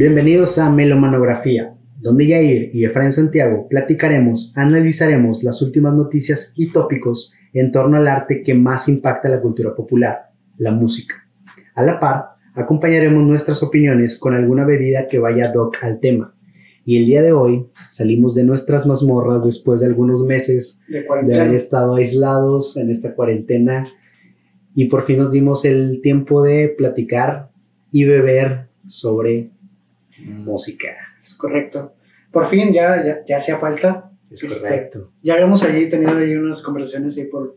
Bienvenidos a Melomanografía, donde Yair y Efraín Santiago platicaremos, analizaremos las últimas noticias y tópicos en torno al arte que más impacta la cultura popular, la música. A la par, acompañaremos nuestras opiniones con alguna bebida que vaya doc al tema. Y el día de hoy salimos de nuestras mazmorras después de algunos meses De de haber estado aislados en esta cuarentena y por fin nos dimos el tiempo de platicar y beber sobre música. Es correcto. Por fin ya, ya, ya hacía falta. Es Este, correcto. Ya habíamos ahí tenido ahí unas conversaciones ahí por,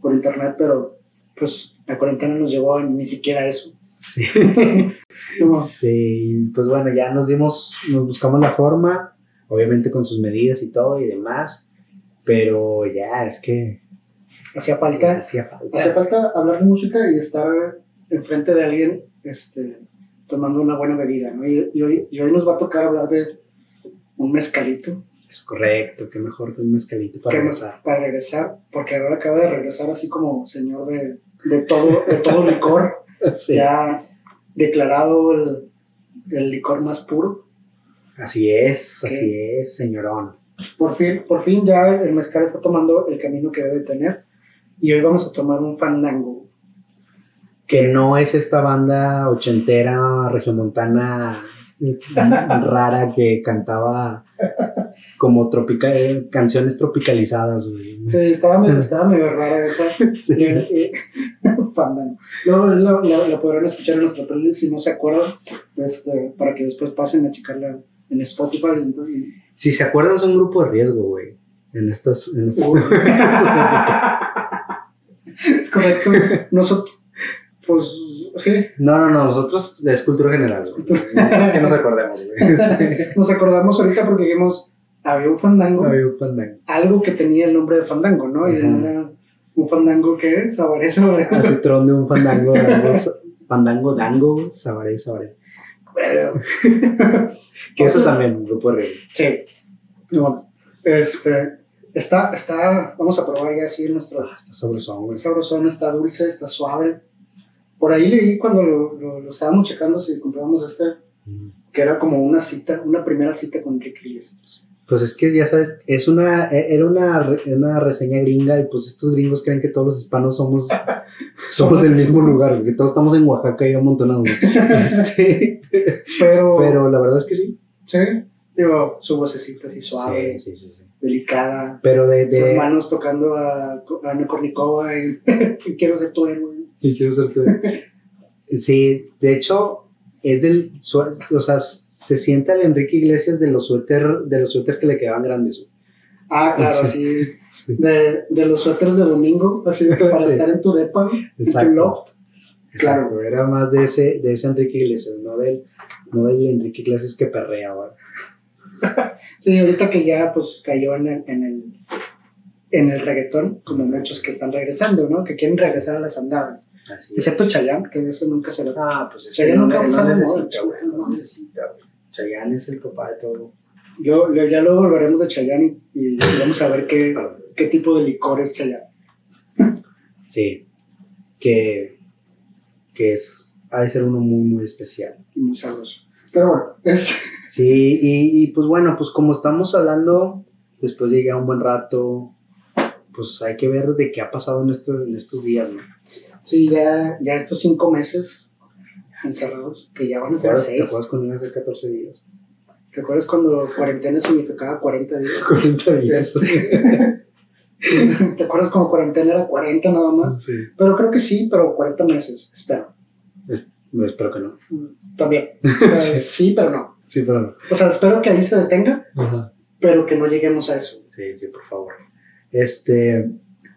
por internet, pero pues la cuarentena nos llevó a ni siquiera eso. Sí. Sí, pues bueno, ya nos dimos, nos buscamos la forma, obviamente con sus medidas y todo y demás, pero ya es que hacía falta. hacía falta. Hace falta hablar de música y estar enfrente de alguien este, tomando una buena bebida, ¿no? Y, y hoy, y hoy nos va a tocar hablar de un mezcalito Es correcto, qué mejor que un mezcalito para que empezar. para regresar, porque ahora acaba de regresar así como señor de, de todo, de todo licor, Sí. ya declarado el, el licor más puro. Así es, así es, señorón. Por fin, por fin ya el mezcal está tomando el camino que debe tener y hoy vamos a tomar un fandango. Que no es esta banda ochentera, regiomontana, rara que cantaba como tropica eh, canciones tropicalizadas, güey. Sí, estaba medio, estaba medio rara esa. Sí. Eh. Luego la, la- la podrán escuchar en nuestra playlist si no se acuerdan, este, para que después pasen a checarla en Spotify. y- Si se acuerdan, son un grupo de riesgo, güey. En estas, en estas, en estas es correcto. Nosotros, pues, sí, No, no, no, nosotros es cultura general. es que nos recordemos, güey. Este, nos acordamos ahorita porque dijimos, había un fandango, había un fandango. algo que tenía el nombre de fandango, ¿no? Y Ajá. era un fandango que sabaré sobre. Así tron de un fandango, dango, fandango, dango, sabaré, sabaré. Pero, Que eso también, un grupo de sí. No, este, está, está, vamos a probar ya así nuestro Ah, está sabrosón, güey. Está sabrosón, está dulce, está suave. Por ahí leí cuando lo, lo- lo estábamos checando si comprábamos este, que era como una cita, una primera cita con Enrique Iglesias. Pues es que ya sabes, es una, e- era una, una reseña gringa y pues estos gringos creen que todos los hispanos somos, somos del mismo lugar, que todos estamos en Oaxaca y amontonados. Este, Pero, pero la verdad es que sí. sí, digo, su vocecita así suave, Sí, sí, sí, delicada, Pero de, sus de, manos tocando a, a Ana Kornikova y quiero ser tu héroe. Y quiero ser tú. Sí, de hecho, es del. O sea, se siente al Enrique Iglesias de los suéter, de los suéter que le quedaban grandes. Ah, claro, Sí. de, de los suéteres de domingo, así de para Sí. estar en tu depa, en tu exacto. loft. Exacto, Era más de ese, de ese Enrique Iglesias, no del, no del Enrique Iglesias que perrea, güey. Sí, ahorita que ya pues cayó en el, en el, en el reggaetón, como muchos que están regresando, ¿no? Que quieren regresar a las andadas. Así Excepto Chayanne, que eso nunca se lo... Ah, pues es Chayanne que no, nunca no, la necesita, güey. No necesita, güey. Chayanne es el papá de todo. Luego- luego- ya luego volveremos de Chayanne y, y vamos a ver qué, qué tipo de licor es Chayanne. Sí. Que, que es, ha de ser uno muy, muy especial. Y muy sabroso. Pero bueno, es... Sí, y, y, pues bueno, pues como estamos hablando, después de llegar un buen rato, pues hay que ver de qué ha pasado en, esto, en estos días, ¿no? Sí, ya, ya estos cinco meses encerrados, que ya van a ¿Te ser acuerdas, ¿Te seis. acuerdas cuando iba a ser 14 días? ¿Te acuerdas cuando cuarentena significaba 40 días? 40 días. ¿Te acuerdas cuando cuarentena era 40 nada más? Sí. Pero creo que sí, pero 40 meses, espero. No, espero que no. También. Eh, Sí. sí, pero no. Sí, pero no. O sea, espero que ahí se detenga, Ajá. pero que no lleguemos a eso. Sí, sí, por favor. Este,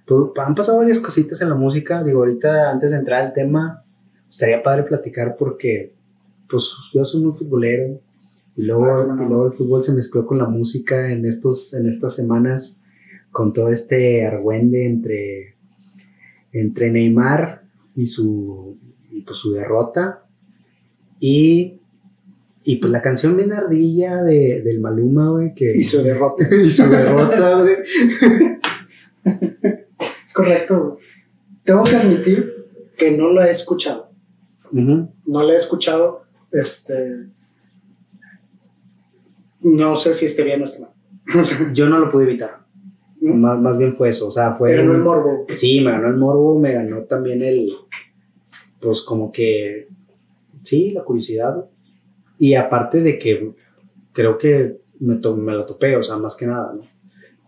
pues, han pasado varias cositas en la música. Digo, ahorita antes de entrar al tema, estaría padre platicar porque, pues, yo soy muy futbolero y luego, Ah, no. y luego el fútbol se mezcló con la música en estos, en estas semanas con todo este argüende entre, entre Neymar y su, y pues su derrota y y pues la canción bien ardilla de, del Maluma, güey, que... Y su derrota. y su derrota, güey. Es correcto. Tengo que admitir que no lo he escuchado. No lo he escuchado. Este, No sé si esté bien o esté mal. Yo no lo pude evitar. ¿No? Más, más bien fue eso. O sea, fue. Te ganó el morbo. Sí, me ganó el morbo, me ganó también el. Pues como que. Sí, la curiosidad. Y aparte de que creo que me, to- me lo topé, o sea, más que nada, ¿no?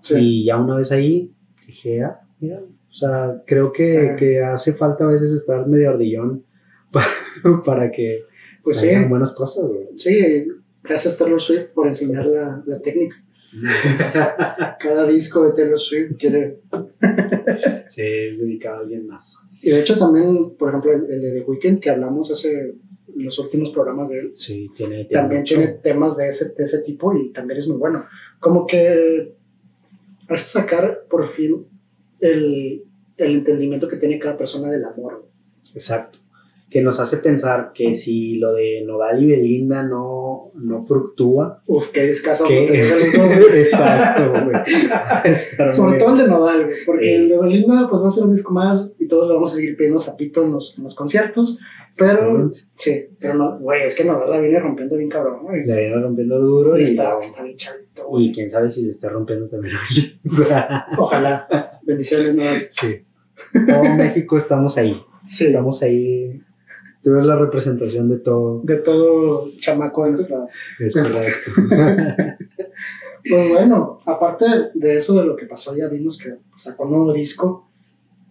Sí. Y ya una vez ahí dije, ah, mira, o sea, creo que, que hace falta a veces estar medio ardillón pa- para que Pues sí. buenas cosas, güey. Sí, gracias Taylor Swift por enseñar la, la técnica. Cada disco de Taylor Swift quiere... sí, es dedicado a alguien más. Y de hecho también, por ejemplo, el, el de The Weeknd que hablamos hace los últimos programas de él, Sí, tiene, tiene también mucho. tiene temas de ese, de ese tipo y también es muy bueno. Como que hace sacar por fin el, el entendimiento que tiene cada persona del amor. Exacto. Que nos hace pensar que si lo de Nodal y Belinda no, no fructúa, Uf, qué descaso. dos. Exacto, güey. Sobre todo el de Nodal, güey, porque Sí. el de Belinda pues va a ser un disco más y todos le vamos a seguir pidiendo zapito en los, en los conciertos, pero sí, pero no, güey, es que Nodal la viene rompiendo bien cabrón, güey. Le viene rompiendo duro Y y, está, está bien chavito, güey. y quién sabe si le está rompiendo también. Ojalá, bendiciones Nodal. Sí. Todo México estamos ahí. Sí, Estamos ahí. Tú eres la representación de todo. de todo chamaco de nuestra edad. Es correcto. Pues bueno, aparte de eso de lo que pasó, ya vimos que sacó un nuevo disco.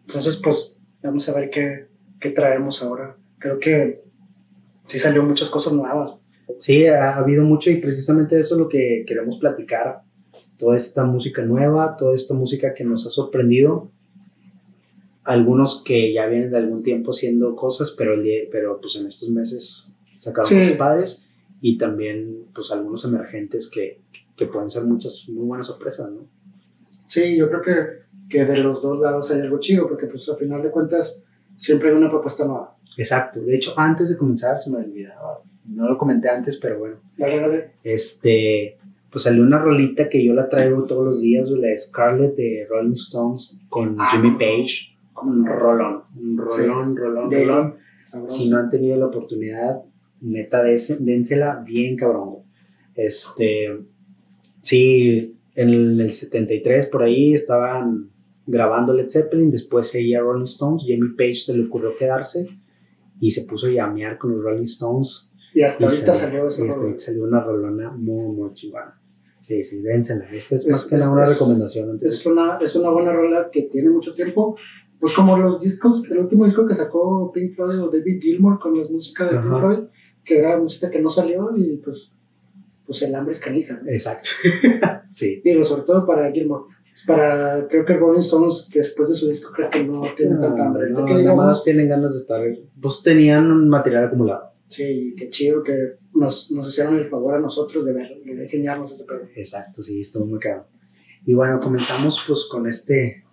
Entonces, pues, vamos a ver qué, qué traemos ahora. Creo que sí salió muchas cosas nuevas. Sí, ha habido mucho y precisamente eso es lo que queremos platicar. Toda esta música nueva, toda esta música que nos ha sorprendido. Algunos que ya vienen de algún tiempo haciendo cosas, pero, el día- pero pues en estos meses sacaron Sí. padres y también pues algunos emergentes que, que pueden ser muchas muy buenas sorpresas, ¿no? Sí, yo creo que, que de los dos lados hay algo chido, porque pues a final de cuentas siempre hay una propuesta nueva. Exacto. De hecho, antes de comenzar, se me olvidaba. No lo comenté antes, pero bueno. Dale, dale. Este, pues salió una rolita que yo la traigo todos los días, la de Scarlett de Rolling Stones con Ah, Jimmy. Page. Un rolón, un rolón, rolón, De- rolón. Sabroso. Si no han tenido la oportunidad, neta, dénsela bien cabrón. Este, sí, en el 73 por ahí estaban grabando Led Zeppelin, después seguía Rolling Stones, Jimmy Page se le ocurrió quedarse y se puso a llamear con los Rolling Stones Y hasta y ahorita salió- salió ese salió una rolona muy, muy chingona. Sí, sí, dénsela. Esta es, Es- más que es- una es- recomendación. Antes Es una, es una buena rola que tiene mucho tiempo. Pues como los discos, el último disco que sacó Pink Floyd o David Gilmour con las músicas de Pink Ajá. Floyd, que era música que no salió y pues, pues el hambre es canija. ¿no? Exacto. sí. Digo, sobre todo para Gilmour. Para, creo que Rolling Stones, después de su disco, creo que no tiene tanta hambre. No, que nada digamos, más tienen ganas de estar. Pues tenían un material acumulado. sí, qué chido que nos, nos hicieron el favor a nosotros de ver, de enseñarnos ese pedo. Exacto, sí, estuvo muy caro. Y bueno, comenzamos pues con este.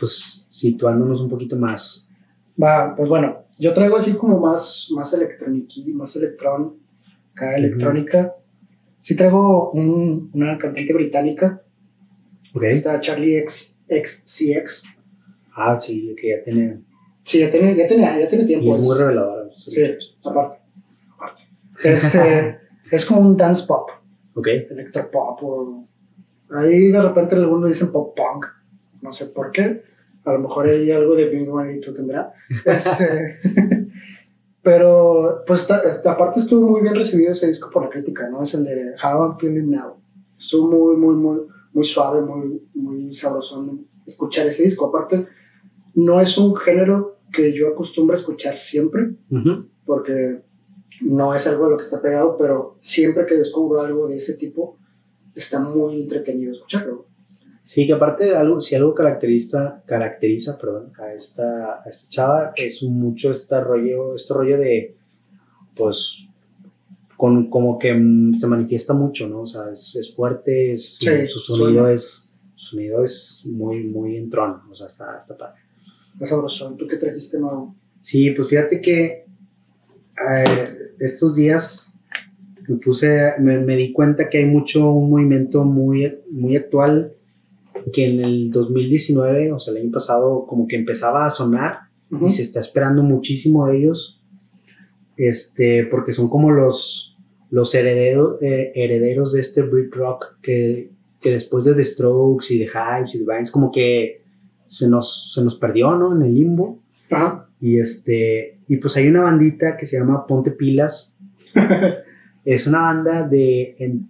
Pues situándonos un poquito más. Va, pues bueno, yo traigo así como más, más electrónica, más electrón, electrónica. Sí traigo un- una cantante británica, Ok. está Charlie X, XCX. Ah, sí, que ya tiene. Sí, ya tiene, ya tiene, ya tiene Y tiempo. es muy reveladora. Sí, aparte. aparte. Este, es como un dance pop, Ok. electropop. O, ahí de repente algunos dicen pop punk, no sé por qué. A lo mejor hay algo de Bing tú tendrá. Este, pero, pues, aparte estuvo muy bien recibido ese disco por la crítica, ¿no? Es el de How I'm Feeling Now. Estuvo muy, muy, muy, muy suave, muy, muy sabroso escuchar ese disco. Aparte, no es un género que yo acostumbro a escuchar siempre, Ujú. porque no es algo de lo que está pegado, pero siempre que descubro algo de ese tipo, está muy entretenido escucharlo. Sí, que aparte algo, si algo caracteriza, caracteriza perdón, a, esta, a esta chava es mucho este rollo, este rollo de, pues, con, como que mm, se manifiesta mucho, ¿no? O sea, es, es fuerte, es, Sí, su sonido suena. es, su sonido es muy, muy en trono, o sea, está, está padre. Está sabroso. ¿Tú qué trajiste nuevo? Sí, pues fíjate que eh, estos días me puse, me, me di cuenta que hay mucho un movimiento muy, muy actual que en el 2019, o sea, el año pasado, como que empezaba a sonar Ujú. y se está esperando muchísimo de ellos, este, porque son como los, los herederos, eh, herederos de este Brit Rock que, que después de The Strokes y de Hypes y de Vines como que se nos, se nos perdió, ¿no? En el limbo. Y este, y pues hay una bandita que se llama Ponte Pilas. es una banda de en-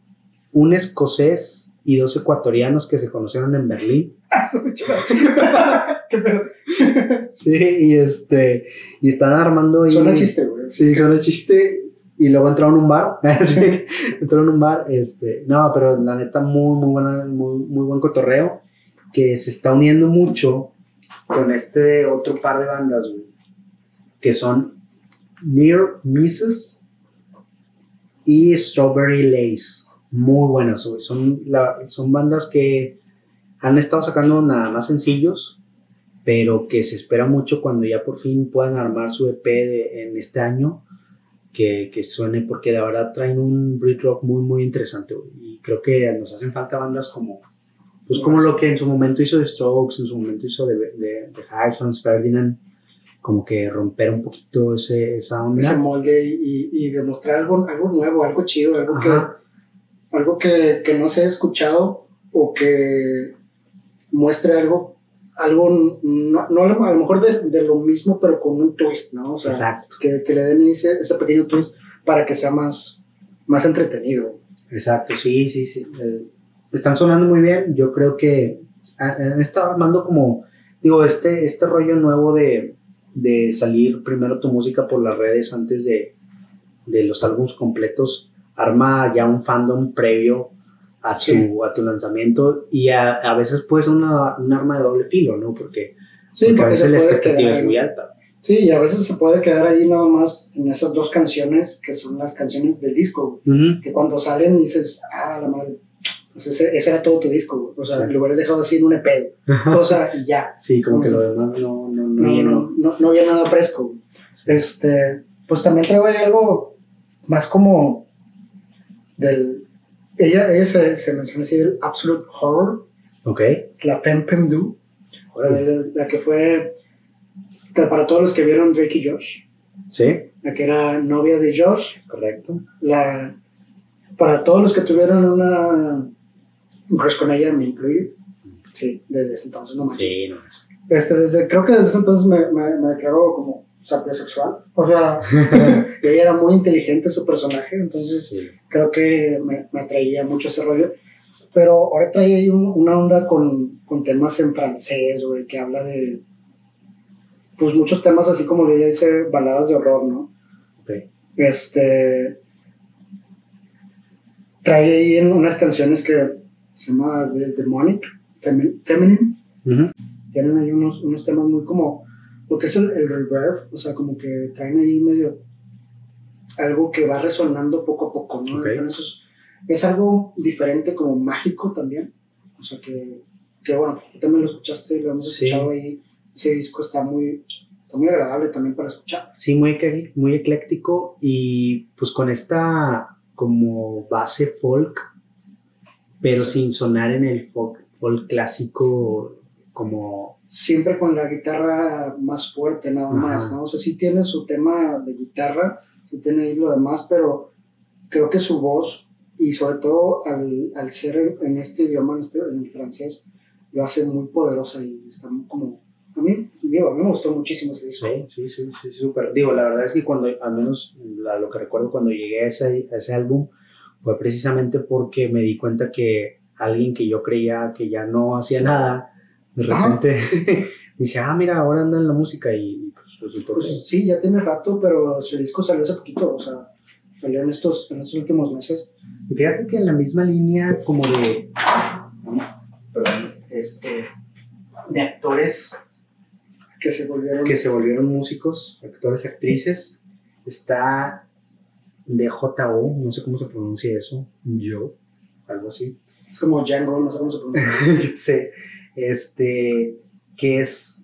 un escocés y dos ecuatorianos que se conocieron en Berlín. Ah. Qué pedo. Sí, y este, y están armando ahí. Suena chiste, güey. Sí, suena chiste. Y luego entraron a un bar. Sí, entraron a un bar. Este, no, pero la neta, muy, muy buena, muy, muy buen cotorreo. Que se está uniendo mucho con este otro par de bandas, güey. Que son Near Misses y Strawberry Lace. Muy buenas, güey. Son, la- son bandas que han estado sacando nada más sencillos, pero que se espera mucho cuando ya por fin puedan armar su EP de- en este año, que, que suene, porque la verdad traen un Brit Rock muy, muy interesante, güey. Y creo que nos hacen falta bandas como, pues como lo que en su momento hizo The Strokes, en su momento hizo de, de, de Hives, Franz Ferdinand, como que romper un poquito ese, esa onda. Ese molde y, y, y demostrar algo, algo nuevo, algo chido, algo que Ajá. Algo que, que no se ha escuchado o que muestre algo, algo no, no a lo mejor de, de lo mismo, pero con un twist, ¿no? O sea, Exacto, que, que le den ese, ese pequeño twist para que sea más, más entretenido. exacto, sí, sí, sí. Eh, están sonando muy bien. Yo creo que han han estado armando como, digo, este, este rollo nuevo de, de salir primero tu música por las redes antes de, de los álbumes completos, arma ya un fandom previo a, su, Sí. a tu lanzamiento y a, a veces puede ser una, un arma de doble filo, ¿no? Porque, Sí, porque a porque veces se la expectativa es ahí. muy alta. Sí, y a veces se puede quedar ahí nada más en esas dos canciones que son las canciones del disco, Ujú. que cuando salen dices, ah, la madre, pues ese, ese era todo tu disco, o sea, Sí. lo hubieras dejado así en un EP, o sea, y ya. Sí, como que lo demás no, no, no, no, no, no, no había nada fresco. Este, pues también traigo ahí algo más como del. Ella, ella se, menciona así del Absolute Horror, Ok. la Femme Pem Du, la, la que fue. Para todos los que vieron Drake y Josh, Sí, la que era novia de Josh, es correcto. la, para todos los que tuvieron una un crush con ella, me incluyo. Sí, desde ese entonces, no más. Sí, no es. Este, desde, creo que desde ese entonces me, me, me declaró como sapiosexual. O sea, y ella era muy inteligente su personaje, entonces Sí. creo que me, me atraía mucho ese rollo. Pero ahora trae ahí un- una onda con, con temas en francés, güey, que habla de. Pues muchos temas así como ella dice, baladas de horror, ¿no? Ok. Este. Trae ahí en unas canciones que se llama The Demonic, Femi- Feminine Ujú. tienen ahí unos, unos temas muy como lo que es el, el reverb, o sea, como que traen ahí medio algo que va resonando poco a poco, ¿no? Ok. Pero eso es, es algo diferente, como mágico también, o sea, que, que bueno, tú también lo escuchaste, lo hemos Sí. escuchado ahí, ese disco está muy, está muy agradable también para escuchar. Sí, muy, muy ecléctico y pues con esta como base folk, pero Sí. sin sonar en el folk, folk clásico como... Siempre con la guitarra más fuerte, nada Ajá. más, ¿no? O sea, sí tiene su tema de guitarra, sí tiene ahí lo demás, pero creo que su voz y sobre todo al, al ser en, este idioma, en, este, en el francés, lo hace muy poderosa y está como... A mí, digo, a mí me gustó muchísimo ese disco. Sí, sí, sí, sí, súper. Digo, la verdad es que cuando, al menos la- lo que recuerdo cuando llegué a ese, a ese álbum, fue precisamente porque me di cuenta que alguien que yo creía que ya no hacía nada, de Ajá. repente dije, ah, mira, ahora anda en la música y pues resultó que- Pues sí, ya tiene rato, pero su disco salió hace poquito, o sea, salió en estos, en estos últimos meses. Y fíjate que en la misma línea como de, perdón, este, de actores Que se volvieron... que se volvieron músicos, actores, actrices, está DJO, no sé cómo se pronuncia eso, yo, algo así. Es como Django, no sé cómo se pronuncia. sí, este, que es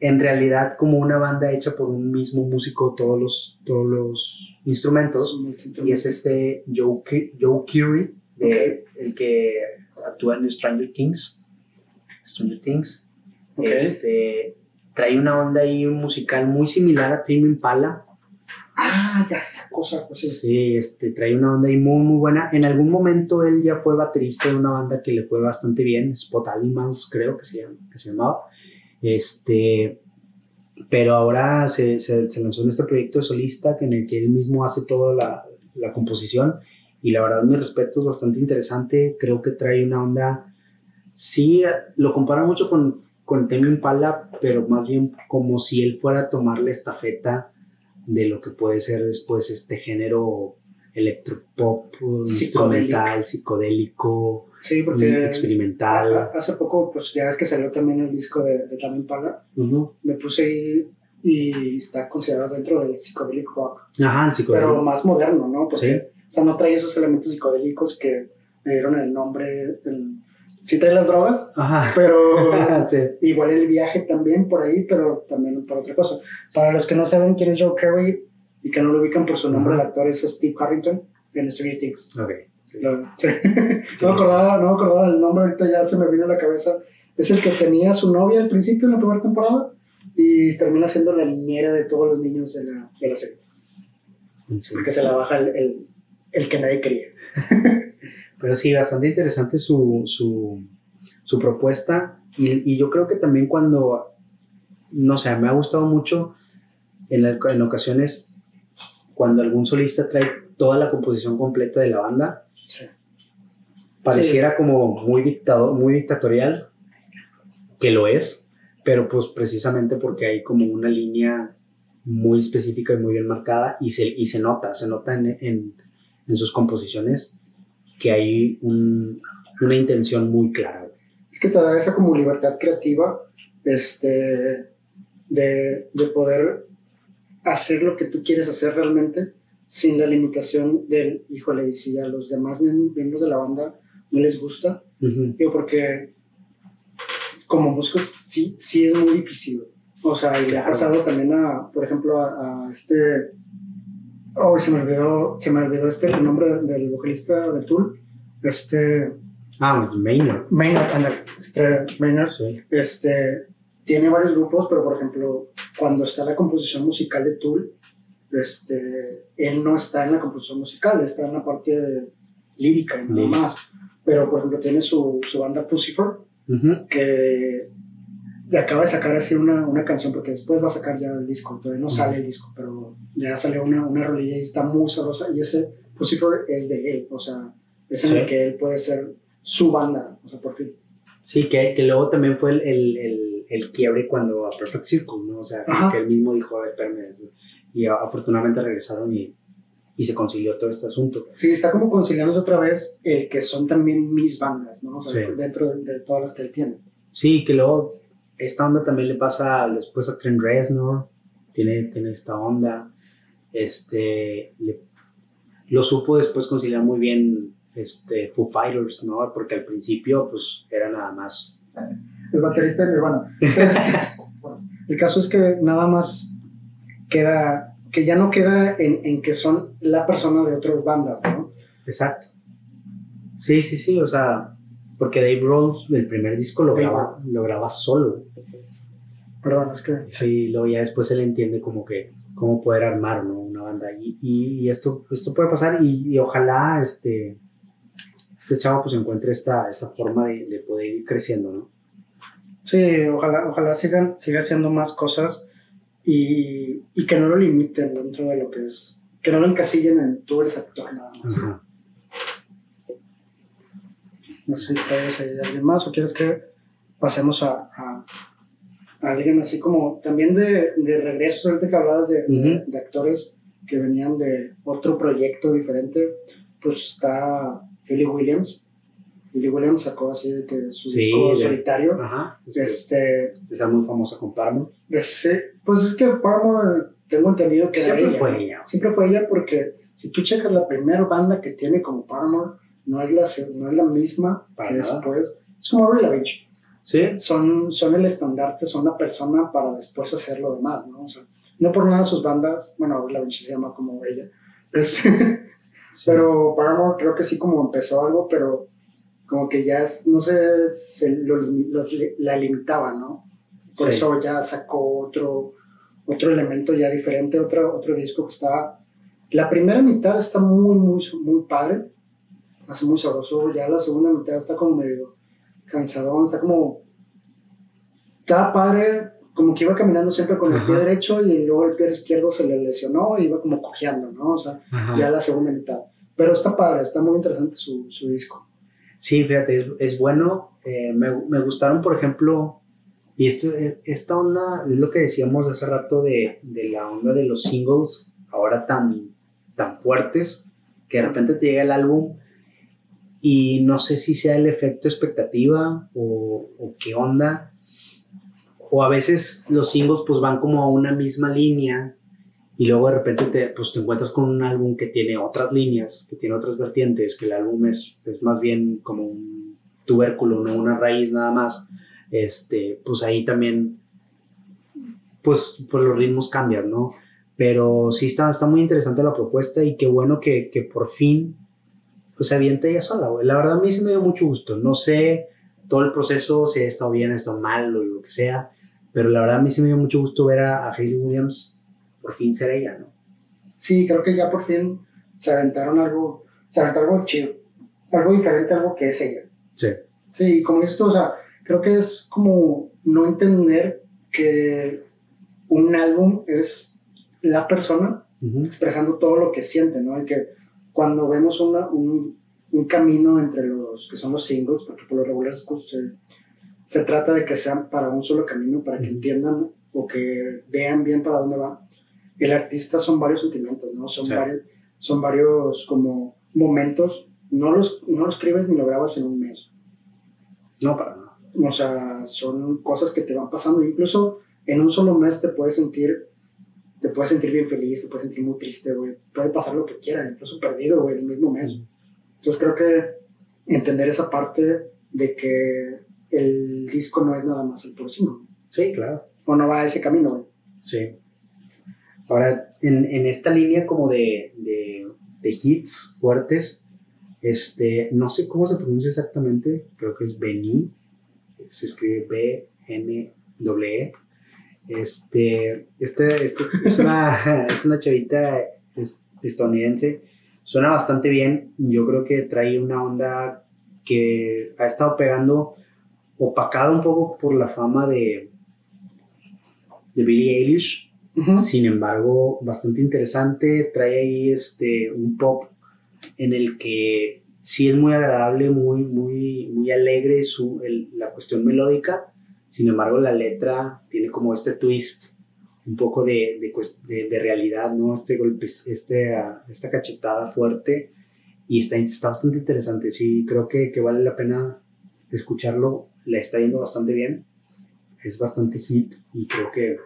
en realidad como una banda hecha por un mismo músico todos los, todos los instrumentos. Y es este Joe, Joe Curie, de, el que actúa en Stranger Things. Stranger Things. Este, trae una onda ahí musical muy similar a Tame Impala. Ah, ya sacó, sacó, sí. Sí, este, trae una banda ahí muy, muy buena. En algún momento él ya fue baterista de una banda que le fue bastante bien, Spot Animals, creo que se, que se llamaba. Este, pero ahora se, se, se, lanzó en este proyecto de solista en el que él mismo hace toda la, la composición y la verdad mi respeto es bastante interesante, creo que trae una onda, sí, lo compara mucho con, con Temi Impala, pero más bien como si él fuera a tomar la estafeta de lo que puede ser después este género electropop, instrumental, psicodélico, sí, porque experimental. Hace poco, pues ya es que salió también el disco de, de Tame Impala, me puse ahí y está considerado dentro del psicodélic rock. Ajá, el psicodélico. Pero más moderno, ¿no? Porque, o sea, no trae esos elementos psicodélicos que le dieron el nombre, el, sí trae las drogas, Ajá. pero sí. igual el viaje también por ahí, pero también por otra cosa. Para los que no saben quién es Joe Carey y que no lo ubican por su nombre de actor, es Steve Harrington en Stranger Things. Ok. Sí. Lo, sí. no, me acordaba, no me acordaba del nombre, ahorita ya se me vino a la cabeza. Es el que tenía su novia al principio en la primera temporada y termina siendo la niñera de todos los niños de la, de la serie. Porque se la baja el, el, el que nadie quería. Pero sí, bastante interesante su, su, su propuesta y, y, yo creo que también cuando, no sé, me ha gustado mucho en, la, en ocasiones cuando algún solista trae toda la composición completa de la banda, Sí. pareciera como muy, dictado, muy dictatorial, que lo es, pero pues precisamente porque hay como una línea muy específica y muy bien marcada y se, y se nota, se nota en, en, en sus composiciones que hay un, una intención muy clara. Es que te da esa como libertad creativa este, de, de poder hacer lo que tú quieres hacer realmente sin la limitación del, híjole, y si a los demás miembros de la banda no les gusta, Uh -huh. digo, porque como músico sí, sí es muy difícil. O sea, y le ha pasado también a, por ejemplo, a, a este, oh, se me olvidó, se me olvidó este, el nombre del, del vocalista de Tool, este, Ah, Maynard. Maynard, anda, este, Maynard, Sí. este, tiene varios grupos, pero por ejemplo, cuando está la composición musical de Tool, este, él no está en la composición musical, está en la parte lírica, nada Lírica. más. Pero por ejemplo, tiene su, su banda Pucifer, Uh -huh. que acaba de sacar así una, una canción, porque después va a sacar ya el disco, todavía no sale el disco, pero ya salió una, una rolilla y está muy sabrosa, y ese Pucifer es de él, o sea, es en Sí. el que él puede ser su banda, o sea, por fin. Sí, que, que luego también fue el, el, el, el quiebre cuando a Perfect Circle, ¿no? O sea, que- él mismo dijo, a ver, espérame. Y afortunadamente regresaron y, y se concilió todo este asunto. Sí, está como conciliándose otra vez el que son también mis bandas, ¿no? O sea, Sí. dentro de, de todas las que él tiene. Sí, que luego esta onda también le pasa después a Trent Reznor, tiene, tiene esta onda. Este, le- lo supo después conciliar muy bien este, Foo Fighters, ¿no? Porque al principio, pues, era nada más. El baterista de Nirvana. Entonces, el caso es que nada más queda, que ya no queda en, en que son la persona de otras bandas, ¿no? Exacto. Sí, sí, sí, o sea, porque Dave Rose, el primer disco lo graba, lo graba solo. Perdón, es que Sí, luego ya después él entiende como que cómo poder armar ¿no? una banda. Y, y, y esto, esto puede pasar y, y ojalá este, este chavo pues encuentre esta, esta forma de, de poder ir creciendo, ¿no? sí, ojalá, ojalá sigan, siga haciendo más cosas y, y que no lo limiten dentro de lo que es, que no lo encasillen en tú eres actor nada más. Ajá. No sé si traes ahí a alguien más o quieres que pasemos a, a, a alguien así como también de, de regresos, ahorita que hablabas de, de- Ujú. de actores que venían de otro proyecto diferente, pues está Billy Williams. Billy Williams sacó así de que su Sí, disco de- solitario. Ajá. Es Este, esa muy famosa con Paramount. de pues es que Paramore tengo entendido que era Siempre ella, fue ella. Siempre fue ella porque si tú checas la primera banda que tiene como Paramore, no es la, no es la misma Para que nada. después. Es como Avril Lavigne. Sí. Son, son el estandarte, son la persona para después hacer lo demás, ¿no? O sea, no por nada sus bandas, bueno, Avril Lavigne se llama como ella. Es- sí. pero Paramore creo que sí como empezó algo, pero como que ya, es- no sé, se los- la limitaba, ¿no? Por Sí. eso ya sacó otro, otro elemento ya diferente, otro, otro disco que está... La primera mitad está muy, muy, muy padre, hace muy sabroso, ya la segunda mitad está como medio cansadón, está como... Está padre, como que iba caminando siempre con el pie derecho y luego el pie izquierdo se le lesionó y iba como cojeando, ¿no? O sea, ya la segunda mitad. Pero está padre, está muy interesante su, su disco. Sí, fíjate, es, es bueno. Eh, me, me, gustaron, por ejemplo, y esto, eh, esta onda, es lo que decíamos hace rato de, de, la onda de los singles, ahora tan, tan fuertes, que de repente te llega el álbum y no sé si sea el efecto expectativa o, o qué onda, o a veces los singles pues van como a una misma línea y luego de repente te, pues, te encuentras con un álbum que tiene otras líneas, que tiene otras vertientes, que el álbum es, es más bien como un tubérculo, no una raíz nada más, este, pues ahí también, pues, pues los ritmos cambian, ¿no? Pero sí está, está muy interesante la propuesta y qué bueno que, que por fin pues se avienta ella sola, güey. La verdad a mí se me dio mucho gusto. No sé todo el proceso, si ha estado bien, ha estado mal o lo que sea, pero la verdad a mí se me dio mucho gusto ver a, a Hayley Williams por fin ser ella, ¿no? Sí, creo que ya por fin se aventaron algo, se aventaron algo chido, algo diferente, algo que es ella. Sí. Sí, como esto, o sea, creo que es como no entender que un álbum es la persona expresando todo lo que siente, ¿no? Y que cuando vemos una, un, un, camino entre los que son los singles, porque por lo regular se, se trata de que sean para un solo camino, para que entiendan o que vean bien para dónde va el artista son varios sentimientos, ¿no? Son, varios, son varios como momentos, no los, no los escribes ni lo grabas en un mes. No, para nada. O sea, son cosas que te van pasando. Incluso en un solo mes te puedes sentir, te puedes sentir bien feliz, te puedes sentir muy triste, güey. Puede pasar lo que quiera, incluso perdido, güey, el mismo mes. Entonces creo que entender esa parte de que el disco no es nada más el puro Sí, claro. O no va a ese camino, güey. Sí. Ahora, en, en esta línea como de, de, de, hits fuertes, este, no sé cómo se pronuncia exactamente, creo que es Beni, se escribe B-N-W-E. Este, este, este es, una, es una chavita estadounidense, suena bastante bien, yo creo que trae una onda que ha estado pegando, opacada un poco por la fama de, de Billie Eilish, sin embargo, bastante interesante, trae ahí este, un pop en el que sí es muy agradable, muy, muy, muy alegre su, la cuestión melódica, sin embargo la letra tiene como este twist, un poco de, de, realidad, ¿no? Este golpe, este, uh, esta cachetada fuerte y está, está bastante interesante, sí, creo que, que vale la pena escucharlo, le está yendo bastante bien, es bastante hit y creo que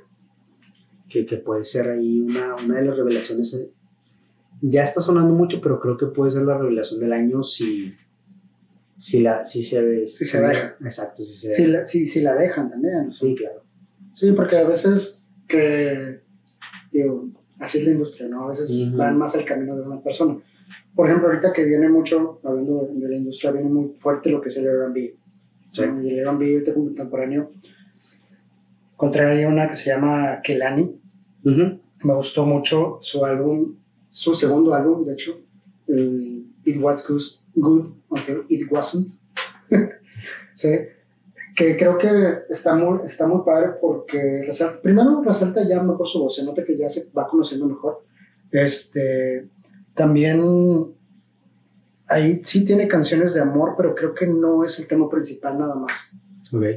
que, que puede ser ahí una, una, de las revelaciones. Eh, ya está sonando mucho, pero creo que puede ser la revelación del año si, si, la, si se, si se, deja. Exacto, si se si La, si, si, la dejan también. Sí, claro. Sí, porque a veces que, digo, así es la industria, ¿no? A veces van más al camino de una persona. Por ejemplo, ahorita que viene mucho, hablando de, la industria, viene muy fuerte lo que es el R&B. Sí. Y el R&B contemporáneo. Encontré ahí una que se llama Kelani, me gustó mucho su álbum, su segundo álbum, de hecho, el It Was Good, Until It Wasn't. sí, que creo que está muy, está muy padre porque resalta, primero resalta ya mejor su voz, se nota que ya se va conociendo mejor. Este, también ahí sí tiene canciones de amor, pero creo que no es el tema principal nada más.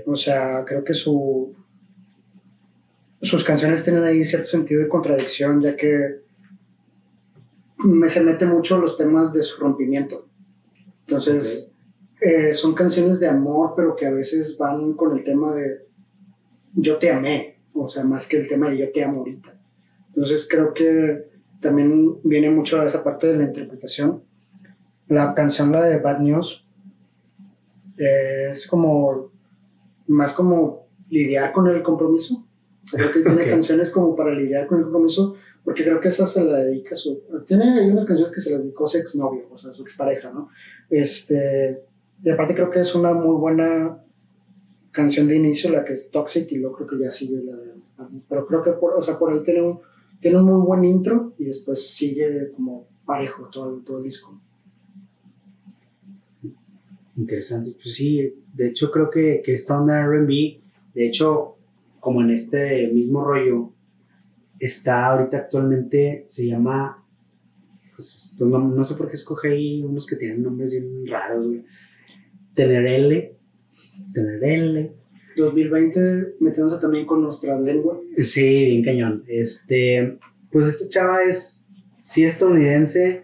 O sea, creo que su, sus canciones tienen ahí cierto sentido de contradicción, ya que me se mete mucho los temas de su rompimiento. Entonces, eh, son canciones de amor, pero que a veces van con el tema de yo te amé, o sea, más que el tema de yo te amo ahorita. Entonces, creo que también viene mucho a esa parte de la interpretación. La canción, la de Bad News, es como más como lidiar con el compromiso Creo que tiene canciones como para lidiar con el compromiso, porque creo que esa se la dedica su... Tiene hay unas canciones que se las dedicó a su exnovio, o sea, su expareja, ¿no? Este, y aparte creo que es una muy buena canción de inicio, la que es Toxic, y luego creo que ya sigue la de... Pero creo que o sea, por ahí tiene un, tiene un muy buen intro y después sigue como parejo todo, todo el disco. Interesante, pues sí, de hecho creo que, que esta onda RB, de hecho, como en este mismo rollo, está ahorita actualmente, se llama, pues, no, no, sé por qué escogí ahí unos que tienen nombres bien raros, güey. Tenerelle, Tenerelle. 2020 metiéndose también con nuestra lengua. Sí, bien cañón. Este, pues esta chava es, sí estadounidense,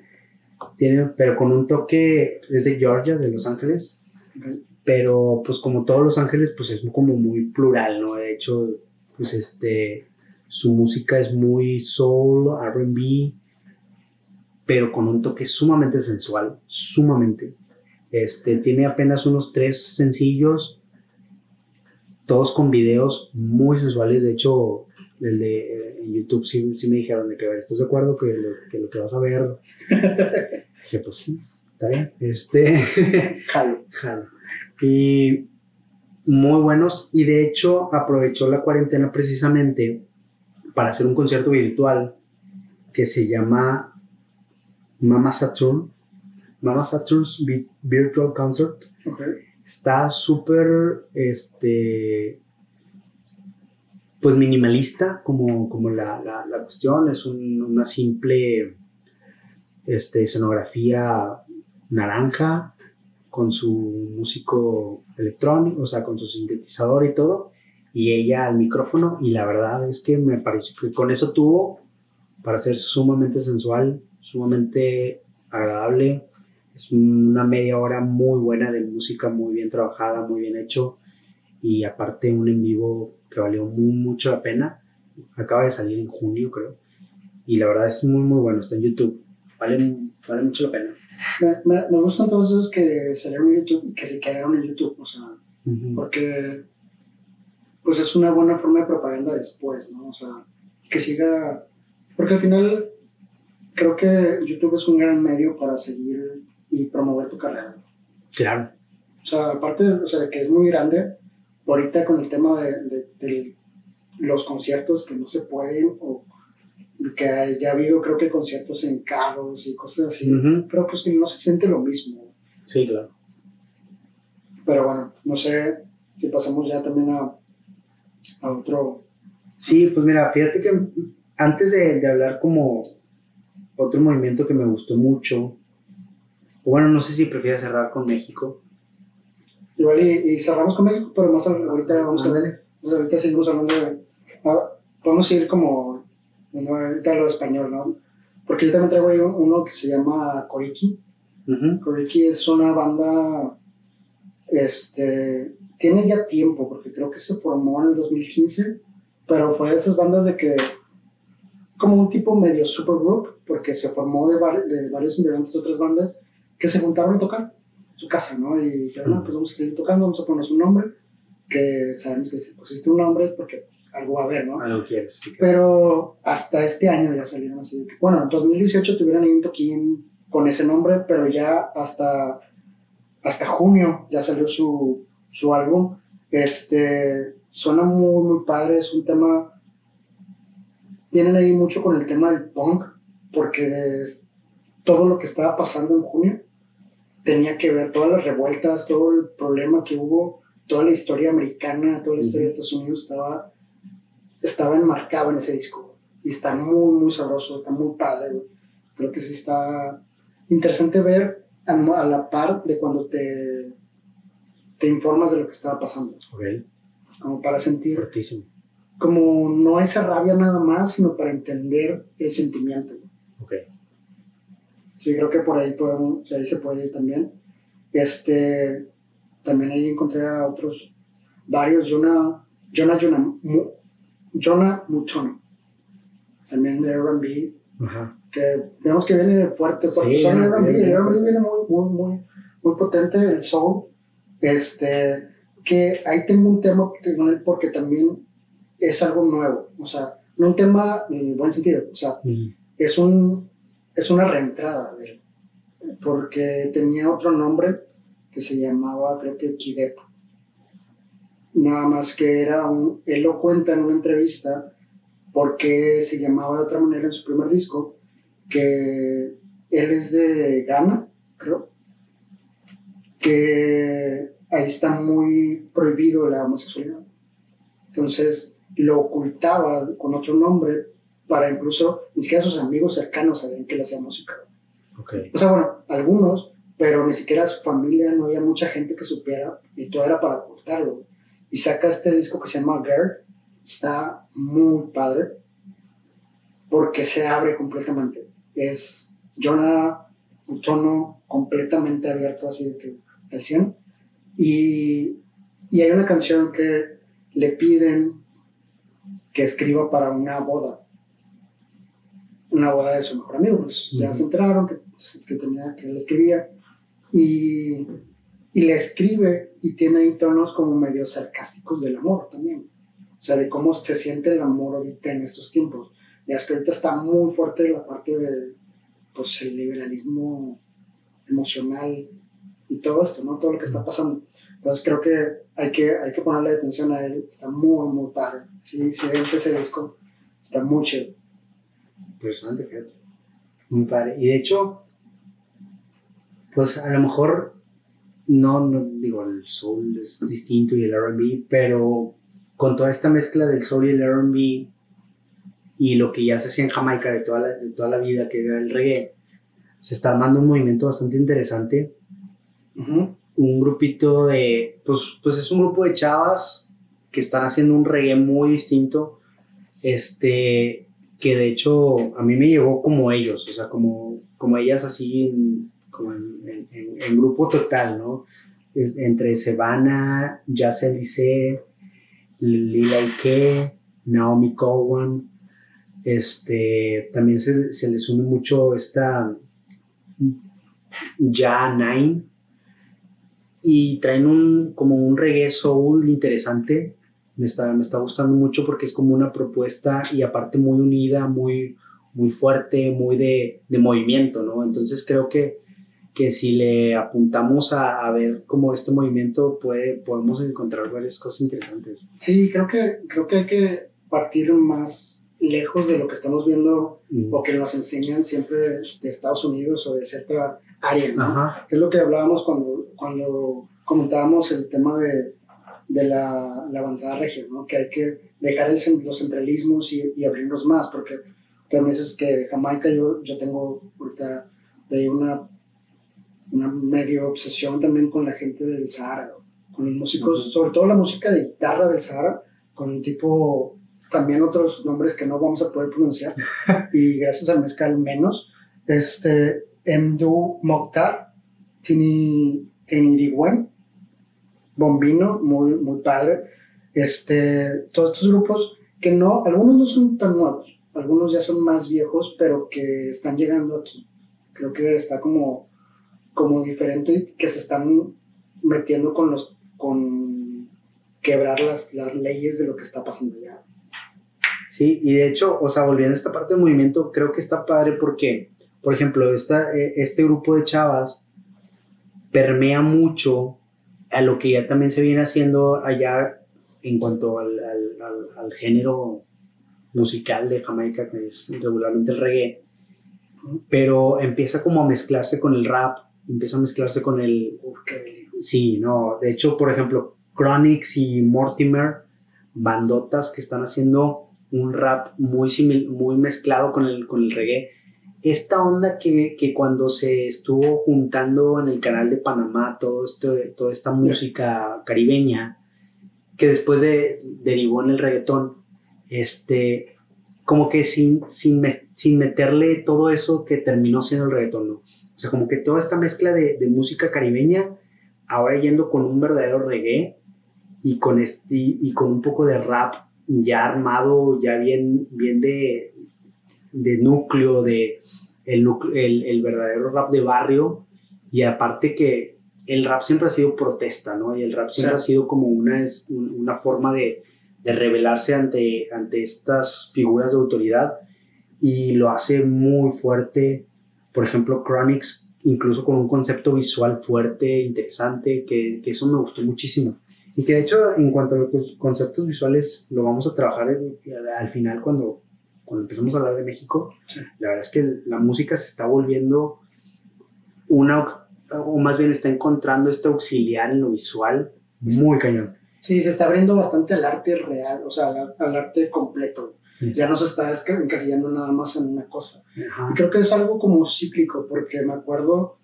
tiene, pero con un toque, es de Georgia, de Los Ángeles. Okay. Pero pues como todos Los Ángeles, pues es como muy plural, ¿no? De hecho, pues este, su música es muy soul, RB, pero con un toque sumamente sensual, sumamente. Este, tiene apenas unos tres sencillos, todos con videos muy sensuales. De hecho, el de en YouTube sí, sí me dijeron de que, ¿estás de acuerdo que lo, que lo que vas a ver? Dije, pues sí, está bien. Este, Jalo. jalo. Y muy buenos. Y de hecho, aprovechó la cuarentena precisamente para hacer un concierto virtual que se llama Mama Saturn. Mama Saturn's Vi- Virtual Concert. Okay. Está súper, este, pues minimalista como, como la, la, la cuestión. Es un- una simple este, escenografía naranja con su músico electrónico, o sea, con su sintetizador y todo, y ella al micrófono, y la verdad es que me pareció que con eso tuvo para ser sumamente sensual, sumamente agradable. Es una media hora muy buena de música, muy bien trabajada, muy bien hecho, y aparte un en vivo que valió muy, mucho la pena. Acaba de salir en junio, creo, y la verdad es muy, muy bueno, está en YouTube, vale, vale mucho la pena. Me, me, me gustan todos esos que salieron en YouTube y que se quedaron en YouTube, o sea, Ujú. porque pues es una buena forma de propaganda después, ¿no? O sea, que siga, porque al final creo que YouTube es un gran medio para seguir y promover tu carrera. Claro. O sea, aparte, o sea, de que es muy grande, ahorita con el tema de, de- de los conciertos que no se pueden, o que ya ha habido, creo que conciertos en carros y cosas así, Ujú. pero pues que no se siente lo mismo. Sí, claro. Pero bueno, no sé si pasamos ya también a, a otro. Sí, pues mira, fíjate que antes de, de hablar como otro movimiento que me gustó mucho, bueno, no sé si prefieres cerrar con México. Igual y, y cerramos con México, pero más ahorita vamos a Ándale. Pues ahorita seguimos hablando de. ah, podemos seguir como. bueno, ahorita lo de español, ¿no? Porque yo también traigo ahí un- uno que se llama Koriki. Koriki es una banda. Este. Tiene ya tiempo, porque creo que se formó en el 2015, pero fue de esas bandas de que. Como un tipo medio supergroup, porque se formó de, vari- de varios integrantes de otras bandas que se juntaron a tocar su casa, ¿no? Y dijeron, pues vamos a seguir tocando, vamos a ponernos un nombre, que sabemos que si pusiste un nombre es porque algo va a haber, ¿no? Algo quieres. sí Pero hasta este año ya salieron así. Bueno, en 2018 tuvieron ahí un toquín con ese nombre, pero ya hasta, hasta junio ya salió su, su álbum. Este, suena muy, muy padre, es un tema... Vienen ahí mucho con el tema del punk, porque de todo lo que estaba pasando en junio tenía que ver todas las revueltas, todo el problema que hubo, toda la historia americana, toda la historia de Estados Unidos estaba estaba enmarcado en ese disco. Y está muy, muy sabroso, está muy padre, güey. Creo que sí está interesante ver a, a la par de cuando te, te informas de lo que estaba pasando. Ok, Como para sentir, fuertísimo. como no esa rabia nada más, sino para entender el sentimiento. Ok. Sí, creo que por ahí, podemos, ahí se puede ir también. Este, también ahí encontré a otros, varios, Jonah, Jonah, Jonah, Mu- Jonah Mutono, también de R&B, Ajá. que vemos que viene fuerte, porque Sí, son R&B, el R&B viene muy, muy, muy, muy potente, el soul, este, que ahí tengo un tema porque también es algo nuevo, o sea, no un tema en buen sentido, o sea, Mm. es, un, es una reentrada de él, porque tenía otro nombre que se llamaba, creo que Kidepo. nada más que era un, él lo cuenta en una entrevista porque se llamaba de otra manera en su primer disco, que él es de Ghana, creo, que ahí está muy prohibido la homosexualidad. Entonces lo ocultaba con otro nombre para incluso, ni siquiera sus amigos cercanos sabían que él hacía música. Okay. O sea, bueno, algunos, pero ni siquiera su familia, no había mucha gente que supiera y todo era para ocultarlo. Y saca este disco que se llama Girl, está muy padre porque se abre completamente. Es Jonah, un tono completamente abierto, así de que al 100. Y, y hay una canción que le piden que escriba para una boda. Una boda de su mejor amigo. Pues ya se enteraron que, que, tenía, que él escribía. Y, y le escribe y tiene ahí tonos como medio sarcásticos del amor también. O sea, de cómo se siente el amor ahorita en estos tiempos. Y es que ahorita está muy fuerte la parte de pues, el liberalismo emocional y todo esto, ¿no? Todo lo que está pasando. Entonces creo que hay que, hay que ponerle atención a él. Está muy, muy padre. Sí, si vence ese disco, está muy chido. Interesante, fíjate. Muy padre. Y de hecho, pues a lo mejor, no, no digo, el soul es distinto y el RB, pero con toda esta mezcla del soul y el RB y lo que ya se hacía en Jamaica de toda la, de toda la vida, que era el reggae, se está armando un movimiento bastante interesante. Un grupito de, pues, pues es un grupo de chavas que están haciendo un reggae muy distinto, este, que de hecho a mí me llegó como ellos, o sea, como, como ellas así, en, como en, grupo total, ¿no? Entre Sebana, Jazz Elise, Lila Ike, Naomi Cowan, este, también se, se les une mucho esta Ya Nine y traen un como un reggae soul interesante. Me está, me está gustando mucho porque es como una propuesta y aparte muy unida, muy, muy fuerte, muy de, de movimiento, ¿no? Entonces creo que, que si le apuntamos a, a, ver cómo este movimiento puede, podemos encontrar varias cosas interesantes. Sí, creo que, creo que hay que partir más lejos de lo que estamos viendo mm. o que nos enseñan siempre de Estados Unidos o de cierta área, ¿no? Ajá. Que es lo que hablábamos cuando, cuando comentábamos el tema de, de la, la, avanzada región, ¿no? Que hay que dejar el, los centralismos y, y, abrirnos más, porque también dices que Jamaica yo, yo tengo ahorita una, una medio obsesión también con la gente del Sahara, con los músicos, uh -huh. sobre todo la música de guitarra del Sahara, con un tipo también otros nombres que no vamos a poder pronunciar y gracias a Mezcal menos. Este, Mdu Mokhtar, Tini, Tinirigüen, Bombino, muy, muy padre. Este, todos estos grupos que no, algunos no son tan nuevos, algunos ya son más viejos, pero que están llegando aquí. Creo que está como, como diferente, que se están metiendo con los, con quebrar las, las leyes de lo que está pasando allá. Sí, y de hecho, o sea, volviendo a esta parte del movimiento, creo que está padre porque, por ejemplo, esta, este grupo de chavas permea mucho a lo que ya también se viene haciendo allá en cuanto al, al género musical de Jamaica, que es regularmente el reggae, pero empieza como a mezclarse con el rap, empieza a mezclarse con el... Sí, no, de hecho, por ejemplo, Chronix y Mortimer, bandotas que están haciendo un rap muy, simil, muy mezclado con el, con el reggae. Esta onda que, que, cuando se estuvo juntando en el canal de Panamá, todo esto, toda esta música caribeña, que después de, derivó en el reggaetón, este, como que sin, sin, sin meterle todo eso que terminó siendo el reggaetón, ¿no? O sea, como que toda esta mezcla de, de música caribeña, ahora yendo con un verdadero reggae y con, este, y con un poco de rap ya armado, ya bien, bien de, de núcleo, de el, el, el, verdadero rap de barrio. Y aparte que el rap siempre ha sido protesta, ¿no? Y el rap siempre sí. ha sido como una, una forma de, de rebelarse ante, ante estas figuras de autoridad. Y lo hace muy fuerte. Por ejemplo, Chronix, incluso con un concepto visual fuerte, interesante, que, que eso me gustó muchísimo. Y que de hecho, en cuanto a los conceptos visuales, lo vamos a trabajar al final cuando, cuando empezamos a hablar de México. La verdad es que la música se está volviendo una, o más bien está encontrando este auxiliar en lo visual muy cañón. Sí, se está abriendo bastante al arte real, o sea, al, arte completo. Ya no se está encasillando nada más en una cosa. Y creo que es algo como cíclico, porque me acuerdo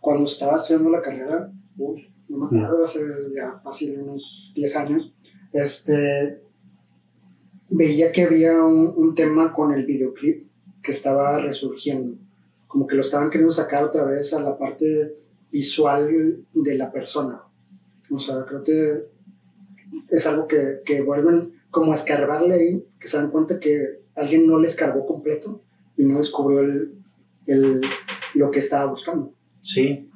cuando estaba estudiando la carrera, uy, no me acuerdo, hace ya fácil unos 10 años, este, veía que había un, un, tema con el videoclip que estaba resurgiendo, como que lo estaban queriendo sacar otra vez a la parte visual de la persona. O sea, creo que es algo que, que vuelven como a escarbarle ahí, que se dan cuenta que alguien no le escarbó completo y no descubrió el, el, lo que estaba buscando. Sí,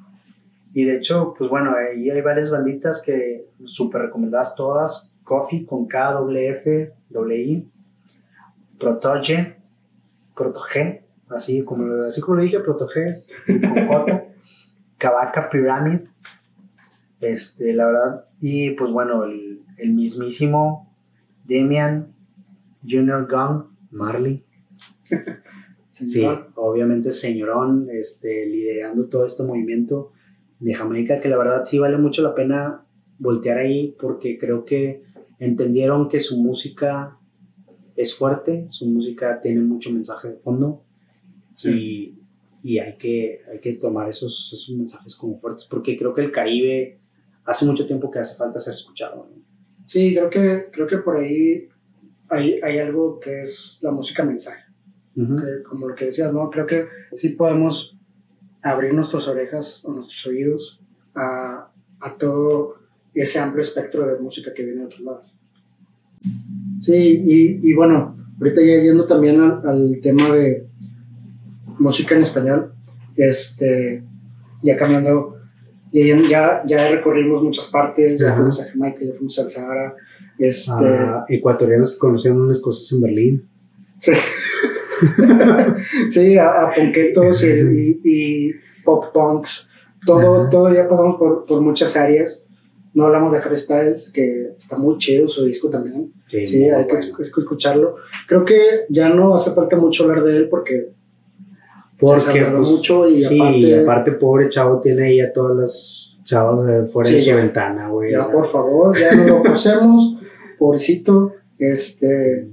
y de hecho, pues bueno, ahí hay varias banditas que súper recomendadas todas. Coffee con K, W, F, W, I. Protoge, Protoge, así como, así como lo dije, Protoge, con J. Cavaca Pyramid. Este, la verdad. Y pues bueno, el, el mismísimo Damian Junior Gunn Marley. sí, obviamente señorón, este, liderando todo este movimiento de Jamaica, que la verdad sí vale mucho la pena voltear ahí porque creo que entendieron que su música es fuerte, su música tiene mucho mensaje de fondo y, y, hay, que, hay que tomar esos, esos mensajes como fuertes porque creo que el Caribe hace mucho tiempo que hace falta ser escuchado. Sí, creo que, creo que por ahí hay, hay algo que es la música mensaje. como lo que decías, ¿no? Creo que sí podemos abrir nuestras orejas o nuestros oídos a, a todo ese amplio espectro de música que viene de otros lados. Sí, y, y bueno, ahorita ya yendo también al, tema de música en español, este, ya cambiando, ya, ya recorrimos muchas partes, ya fuimos a Jamaica, ya fuimos al Sahara. Este, ecuatorianos que conocieron unas cosas en Berlín. Sí. sí, a, a ponquetos y, y, pop punks. Todo, todo ya pasamos por, por, muchas áreas. No hablamos de Harry Styles, que está muy chido su disco también. Sí, hay que, escucharlo. Creo que ya no hace falta mucho hablar de él porque porque se ha pues, mucho y sí, aparte, aparte pobre chavo tiene ahí a todas las chavas fuera de su ventana, güey. Ya, por favor, ya no lo conocemos, pobrecito, este,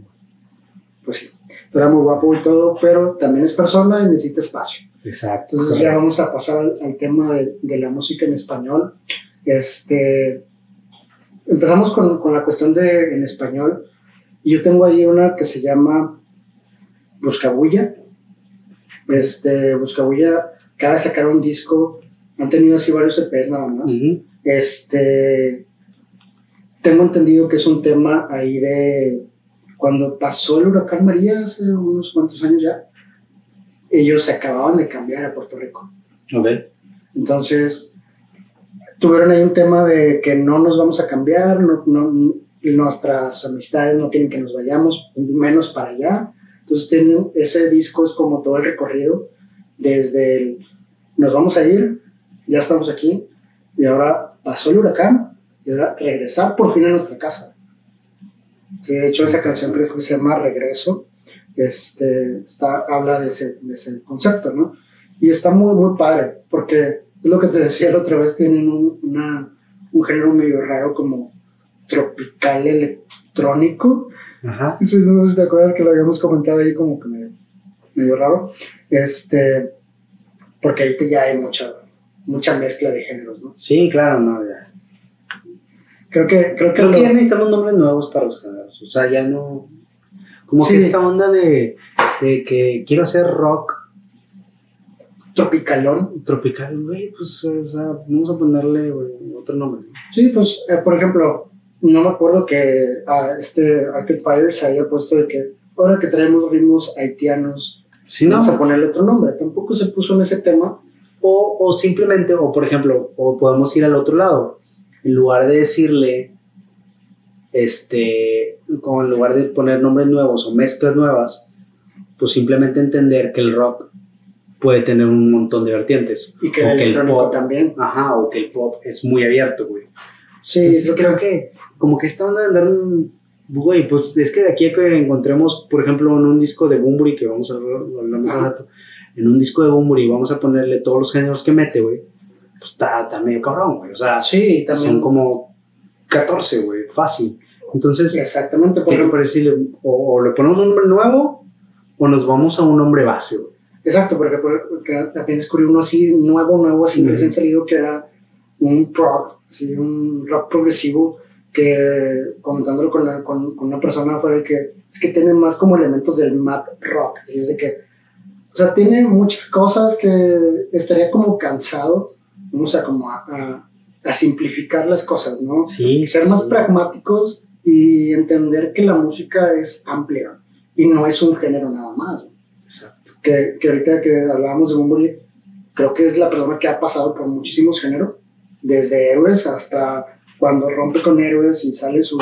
pues sí era muy guapo y todo, pero también es persona y necesita espacio. Exacto. Entonces ya vamos a pasar al, tema de, de, la música en español. Este, empezamos con, con, la cuestión de en español y yo tengo ahí una que se llama Buscabulla. Este, Buscabulla de sacar un disco, han tenido así varios EPs nada más. Este, tengo entendido que es un tema ahí de cuando pasó el huracán María hace unos cuantos años ya, ellos se acababan de cambiar a Puerto Rico. Entonces, tuvieron ahí un tema de que no nos vamos a cambiar, no, nuestras amistades no quieren que nos vayamos, menos para allá. Entonces, tienen ese disco, es como todo el recorrido, desde el nos vamos a ir, ya estamos aquí, y ahora pasó el huracán, y ahora regresar por fin a nuestra casa de hecho, esa canción que se llama Regreso. Este, está, habla de ese, de ese concepto, ¿no? Y está muy, muy padre, porque es lo que te decía la otra vez, tienen un, una, un género medio raro como tropical electrónico. Ajá. no sé si te acuerdas que lo habíamos comentado ahí como que medio, medio raro. Este, porque ahorita ya hay mucha, mucha mezcla de géneros, ¿no? Sí, claro, no, ya. Creo que, creo que, creo que ya necesitamos nombres nuevos para los géneros. O sea, ya no. Como que esta onda de, de que quiero hacer rock. Tropicalón. Tropical, güey, pues, o sea, vamos a ponerle otro nombre. Sí, pues, eh, por ejemplo, no me acuerdo que a este Arcade Fire se haya puesto de que ahora que traemos ritmos haitianos, sí, vamos a ponerle otro nombre. Tampoco se puso en ese tema. O, o simplemente, o por ejemplo, o podemos ir al otro lado en lugar de decirle, este, como en lugar de poner nombres nuevos o mezclas nuevas, pues simplemente entender que el rock puede tener un montón de vertientes. Y que, el, pop también. Ajá, o que el pop es muy abierto, güey. Sí, Entonces creo creo que como que esta onda de andar un... Güey, pues es que de aquí a que encontremos, por ejemplo, en un disco de Bumburi, que vamos a hablar Ajá. rato, en un disco de Bumburi vamos a ponerle todos los géneros que mete, güey, pues está, medio cabrón, güey. O sea, Sí, también. son como 14, güey, fácil. Entonces, Exactamente, por ¿qué te parece si le- o, o le ponemos un nombre nuevo o nos vamos a un nombre base, güey? Exacto, porque, porque también descubrí uno así, nuevo, nuevo, así Ujú. recién salido, que era un prog, así, un rock progresivo, que comentándolo con, la- con, con una persona fue de que es que tiene más como elementos del math rock, y es de que, o sea, tiene muchas cosas que estaría como cansado, o sea, como a, a- a simplificar las cosas, ¿no? Sí, ser sí, más sí. pragmáticos y entender que la música es amplia y no es un género nada más. Exacto. Que, que ahorita que hablábamos de Bunbury, creo que es la persona que ha pasado por muchísimos géneros, desde héroes hasta cuando rompe con héroes y sale su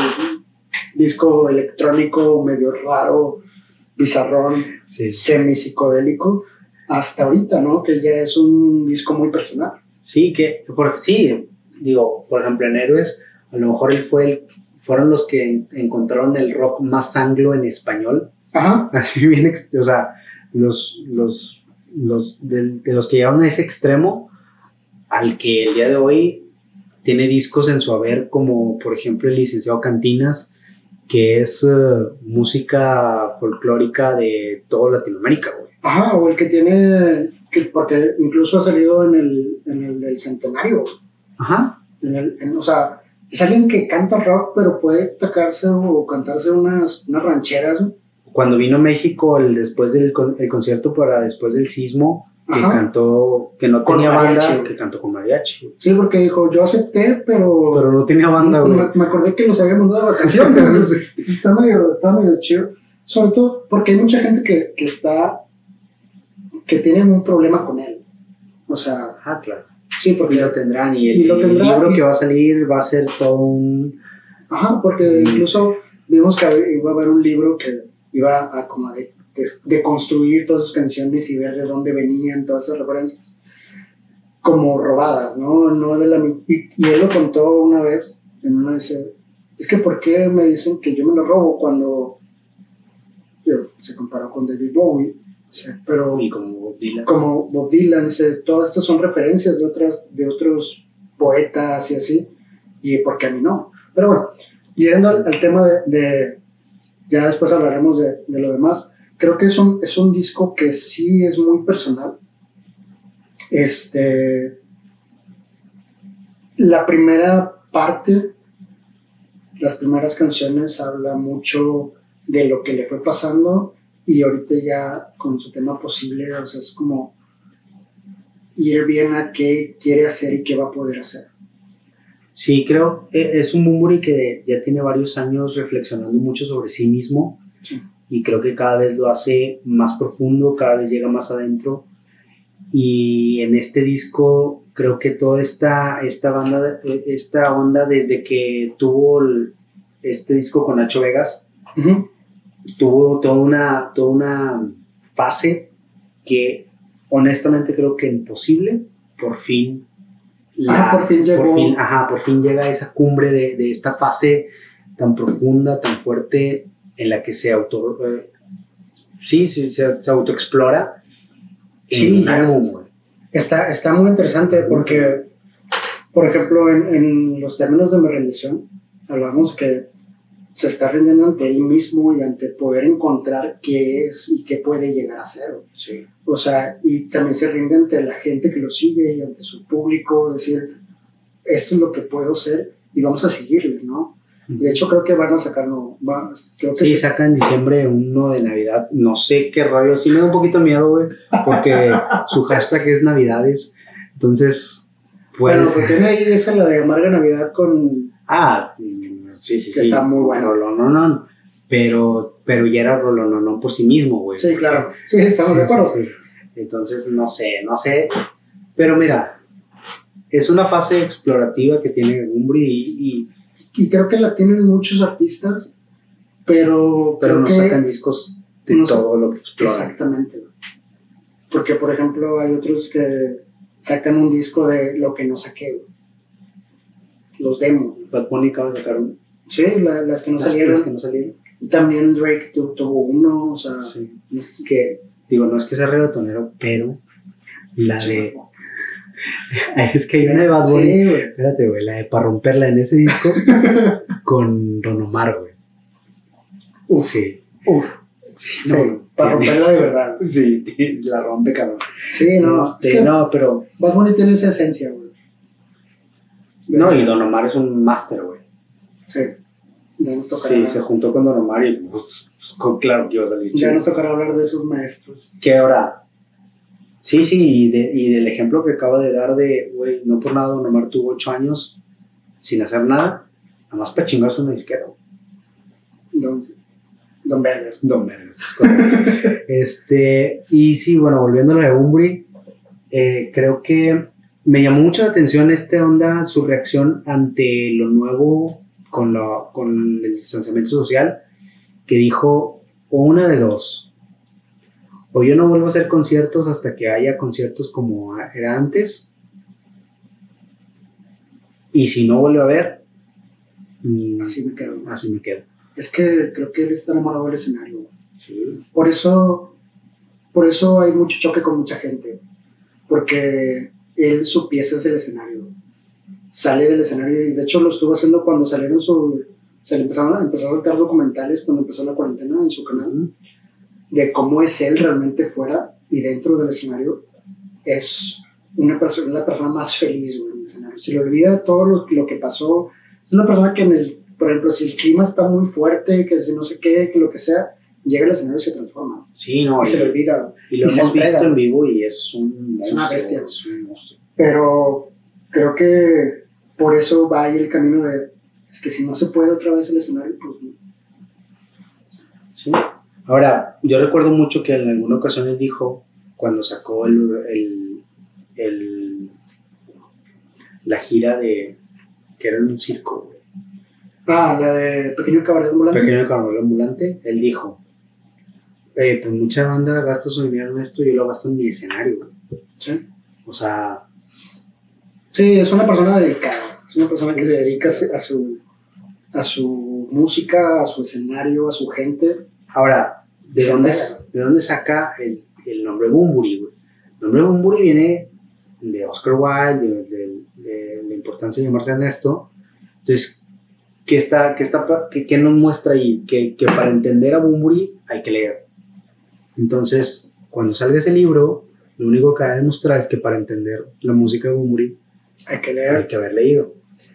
disco electrónico medio raro, bizarrón, Sí, sí. semi-psicodélico, hasta ahorita, ¿no? Que ya es un disco muy personal. Sí, que, por, sí, digo, por ejemplo, en Héroes, a lo mejor él fue el, fueron los que en- encontraron el rock más anglo en español. Ajá, Así bien, o sea, los, los, los de, de los que llegaron a ese extremo, al que el día de hoy tiene discos en su haber, como por ejemplo el licenciado Cantinas, que es eh, música folclórica de toda Latinoamérica, güey. Ajá, o el que tiene, que, porque incluso ha salido en el, en el del centenario. Ajá. En el, en- o sea, es alguien que canta rock, pero puede tocarse o cantarse unas, unas rancheras. Cuando vino a México el, después del con- el concierto para después del sismo, que Ajá. cantó, que no Con tenía mariachi, banda, que cantó con mariachi. Sí, porque dijo, yo acepté, pero, Pero no tenía banda, güey. me, me acordé que los había mandado de vacaciones. está, medio, está medio chido. Sobre todo porque hay mucha gente que, que está, que tiene un problema con él. O sea, Ah, claro. sí, Y porque lo tendrán. Y el, Y lo el tendrán, libro y- que va a salir va a ser todo un. Ajá, porque incluso vimos que iba a haber un libro que iba a como de, de, de construir todas sus canciones y ver de dónde venían todas esas referencias como robadas, ¿no? no de la y, y él lo contó una vez en una esas, es que ¿por qué me dicen que yo me lo robo cuando yo, se comparó con David Bowie? O sea, pero Y como Bob Dylan. como Bob Dylan, se- todas estas son referencias de, otras, de otros poetas y así, y porque a mí no. Pero bueno, llegando al, al tema de, de- ya después hablaremos de, lo demás, creo que es un, es un disco que sí es muy personal. Este, la primera parte, las primeras canciones habla mucho de lo que le fue pasando y ahorita ya con su tema posible, o sea, es como ir bien a qué quiere hacer y qué va a poder hacer. Sí, creo. eh, Es un Bumburi que ya tiene varios años reflexionando mucho sobre sí mismo. Sí. Y creo que cada vez lo hace más profundo, cada vez llega más adentro. Y en este disco creo que toda esta, esta banda, eh, esta onda desde que tuvo el- este disco con Nacho Vegas, Ujú. tuvo toda una, toda una fase que honestamente creo que imposible, por fin. Ah, por fin llegó. fin, ajá, por fin llega a esa cumbre de, de esta fase tan profunda, tan fuerte, en la que se auto... eh, sí, sí, se, se autoexplora. Sí, álbum. Está, está muy interesante porque, por ejemplo, en, en los términos de mi rendición, hablamos que se está rindiendo ante él mismo y ante poder encontrar qué es y qué puede llegar a ser. Sí. O sea, y también se rinde ante la gente que lo sigue y ante su público, decir, esto es lo que puedo ser y vamos a seguirle, ¿no? De hecho, creo que van a sacar, no, va- creo que Sí, saca en diciembre uno de Navidad. No sé qué rollo. Sí me da un poquito miedo, güey. Porque su hashtag es Navidades. Entonces, Bueno, pues... pues tiene ahí esa la de Amarga Navidad con... Ah, sí, sí, Que sí. está muy bueno. Rolononón. Pero, pero ya era Rolononón por sí mismo, güey. Sí, claro. Sí, estamos de acuerdo. sí. Entonces, no sé, no sé. Pero mira, es una fase explorativa que tiene Umbri y, y- Y creo que la tienen muchos artistas, pero... pero no sacan discos de no todo lo que exploran. Exactamente. güey. Porque, por ejemplo, hay otros que sacan un disco de lo que no saqué. güey. los demos. Bad Bunny acaba de sacar un, Sí, la- las que no las salieron. las que no salieron. Y también Drake tu- tuvo uno, o sea, Sí. sé- Que, digo, no es que sea reggaetonero, pero la de. es que hay una de Bad Bunny. Sí, güey. Espérate, güey, la de para romperla en ese disco con Don Omar, güey. Uf. Sí. Uf. Sí, Sí, para tiene- romperla de verdad. Sí, la rompe, cabrón. Sí, no, Este, es que no, pero. Bad Bunny tiene esa esencia, güey. No, y Don Omar es un máster, güey. Sí. Ya nos tocará, Sí, se juntó con Don Omar y pues, pues, claro que iba a salir ya nos tocará hablar de esos maestros. ¿Qué ahora? Sí, sí, y, de- y del ejemplo que acaba de dar de, güey, no por nada Don Omar tuvo ocho años sin hacer nada, nada más para chingarse una disquera. Don, Don Vergas. Don Vergas, es correcto. este, y sí, bueno, volviendo a Bumburi, eh, creo que me llamó mucho la atención esta onda, su reacción ante lo nuevo con, lo, con el distanciamiento social, que dijo, o una de dos, o yo no vuelvo a hacer conciertos hasta que haya conciertos como era antes, y si no vuelve a haber, mm, Así me quedo. así me quedo. Es que creo que él está enamorado del escenario. Sí. Por eso, por eso hay mucho choque con mucha gente. Porque él, su pieza es el escenario. Sale del escenario y de hecho lo estuvo haciendo cuando salieron su... Se le empezaron a, empezó a soltar documentales cuando empezó la cuarentena en su canal de cómo es él realmente fuera y dentro del escenario. Es una persona, la persona más feliz güey, en el escenario. Se le olvida todo lo, lo que pasó. Es una persona que en el, por ejemplo, si el clima está muy fuerte, que si no sé qué, que lo que sea, llega al escenario y se transforma. Sí, no, Y se le y, olvida. y lo y hemos visto en vivo y es un Es una bestia. Es un monstruo. Pero creo que por eso va ahí el camino de, es que si no se puede otra vez el escenario, pues no. Sí. Ahora, yo recuerdo mucho que en alguna ocasión él dijo, cuando sacó el, el, el- la gira de, que era en un circo, güey, Ah, la de Pequeño Cabaret Ambulante. pequeño carnaval ambulante, él dijo, eh, pues mucha banda gasta su dinero en esto, yo lo gasto en mi escenario, güey. Sí. O sea, Sí, es una persona dedicada. Es una persona que se dedica a su, a su música, a su escenario, a su gente. Ahora, ¿de dónde. ¿de dónde saca el, el nombre Bumburi, güey? El nombre Bumburi viene de Oscar Wilde, de, de- de la importancia de llamarse Ernesto. Entonces, ¿qué, está, qué, está, qué, qué nos muestra ahí? Que, que para entender a Bumburi hay que leer. Entonces, cuando salga ese libro, lo único que va a demostrar es que para entender la música de Bumburi Hay que hay leer. que haber leído.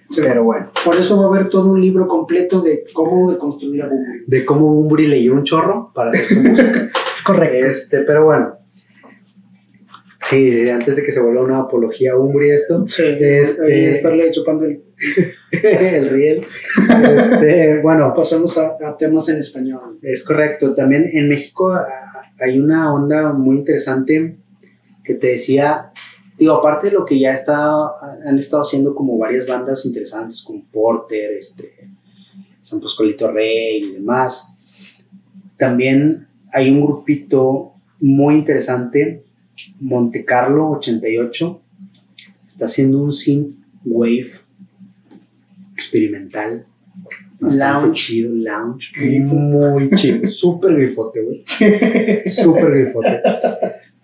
Sí, Pero bueno, Por eso va a haber todo un libro completo de cómo deconstruir a Bumburi. de cómo Bumburi leyó un chorro para hacer su música. Es correcto. Este, pero bueno. Sí, antes de que se vuelva una apología a Umbri esto, Sí, Este- estarle chupando el... el riel. Este, bueno, Pasamos a, a temas en español. es correcto. También en México ah, hay una onda muy interesante que te decía, digo, aparte de lo que ya está, han estado haciendo como varias bandas interesantes, como Porter, este, San Pascualito Rey y demás. También hay un grupito muy interesante, Monte Carlo 88, está haciendo un synth wave experimental. Bastante Lounge. chido, lounge. Grifo. Muy chido. Súper grifote, güey. Súper grifote.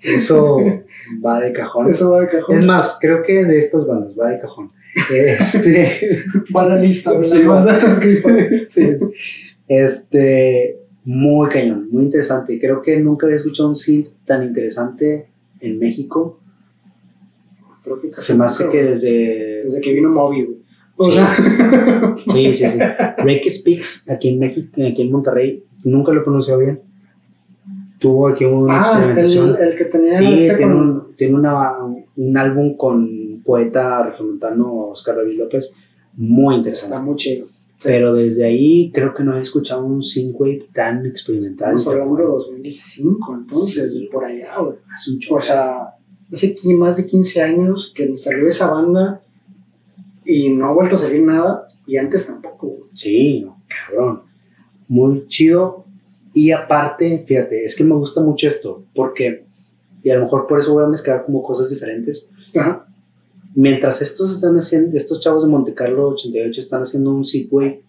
Eso va de cajón. Eso va de cajón. Es más, creo que de estas bandas va de cajón. Este. Va a la lista de Sí, bandas sí. Este. Muy cañón, muy interesante. Creo que nunca había escuchado un synth tan interesante en México. Creo que Se me hace que desde. desde que vino Moby, güey. O Sí. sea, Sí, sí, sí. Reiki Speaks, aquí en México, aquí en Monterrey, nunca lo he pronunciado bien. Tuvo aquí una ah, experimentación. el, el que tenía Sí, este tiene, con- un, tiene una, un álbum con poeta regiomontano Oscar David López, muy está interesante. muy chido. Pero desde ahí creo que no he escuchado un synthwave tan experimental. Estamos hablando de bueno. 2005, entonces, Sí. por allá, güey. Hace un chorro. O sea, hace más de 15 años que salió esa banda y no ha vuelto a salir nada, y antes tampoco, güey. Sí, no, cabrón. Muy chido. Y aparte, fíjate, es que me gusta mucho esto, porque, y a lo mejor por eso voy a mezclar como cosas diferentes. Ajá. mientras estos están haciendo, estos chavos de Monte Carlo 88 están haciendo un Segway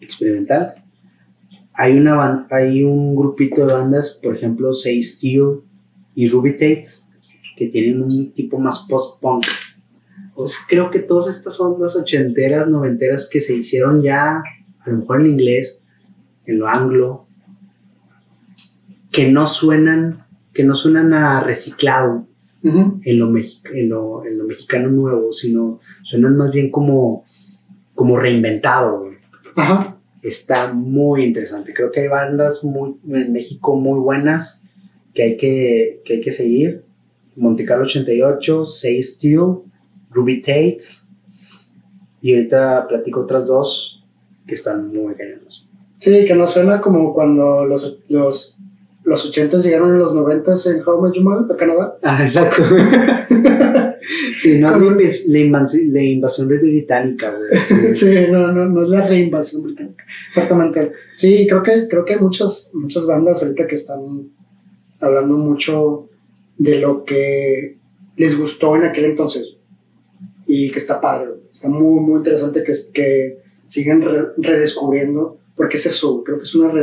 experimental, hay, una hay un grupito de bandas, por ejemplo, Say Steel y Ruby Tates, que tienen un tipo más post-punk. Entonces creo que todas estas ondas ochenteras, noventeras que se hicieron ya, a lo mejor en inglés, en lo anglo, que no suenan, que no suenan a reciclado en, lo en, lo, en, lo mexicano nuevo, sino suenan más bien como, como reinventado. Está muy interesante. Creo que hay bandas muy, en México muy buenas que hay que, que, hay que seguir. Monte Carlo 88, Say Steel, Ruby Tates. Y ahorita platico otras dos que están muy cañonas. Sí, que no suena como cuando los, los, los 80 llegaron en los 90 en How Much a Canadá. Ah, exacto. sí, no es la, invasión, la invasión británica, güey. Sí. no, no, no es la reinvasión británica. Exactamente. Sí, creo que, creo que hay muchas, muchas bandas ahorita que están hablando mucho de lo que les gustó en aquel entonces y que está padre. Está muy, muy interesante que, que sigan redescubriendo, porque es eso, creo que es una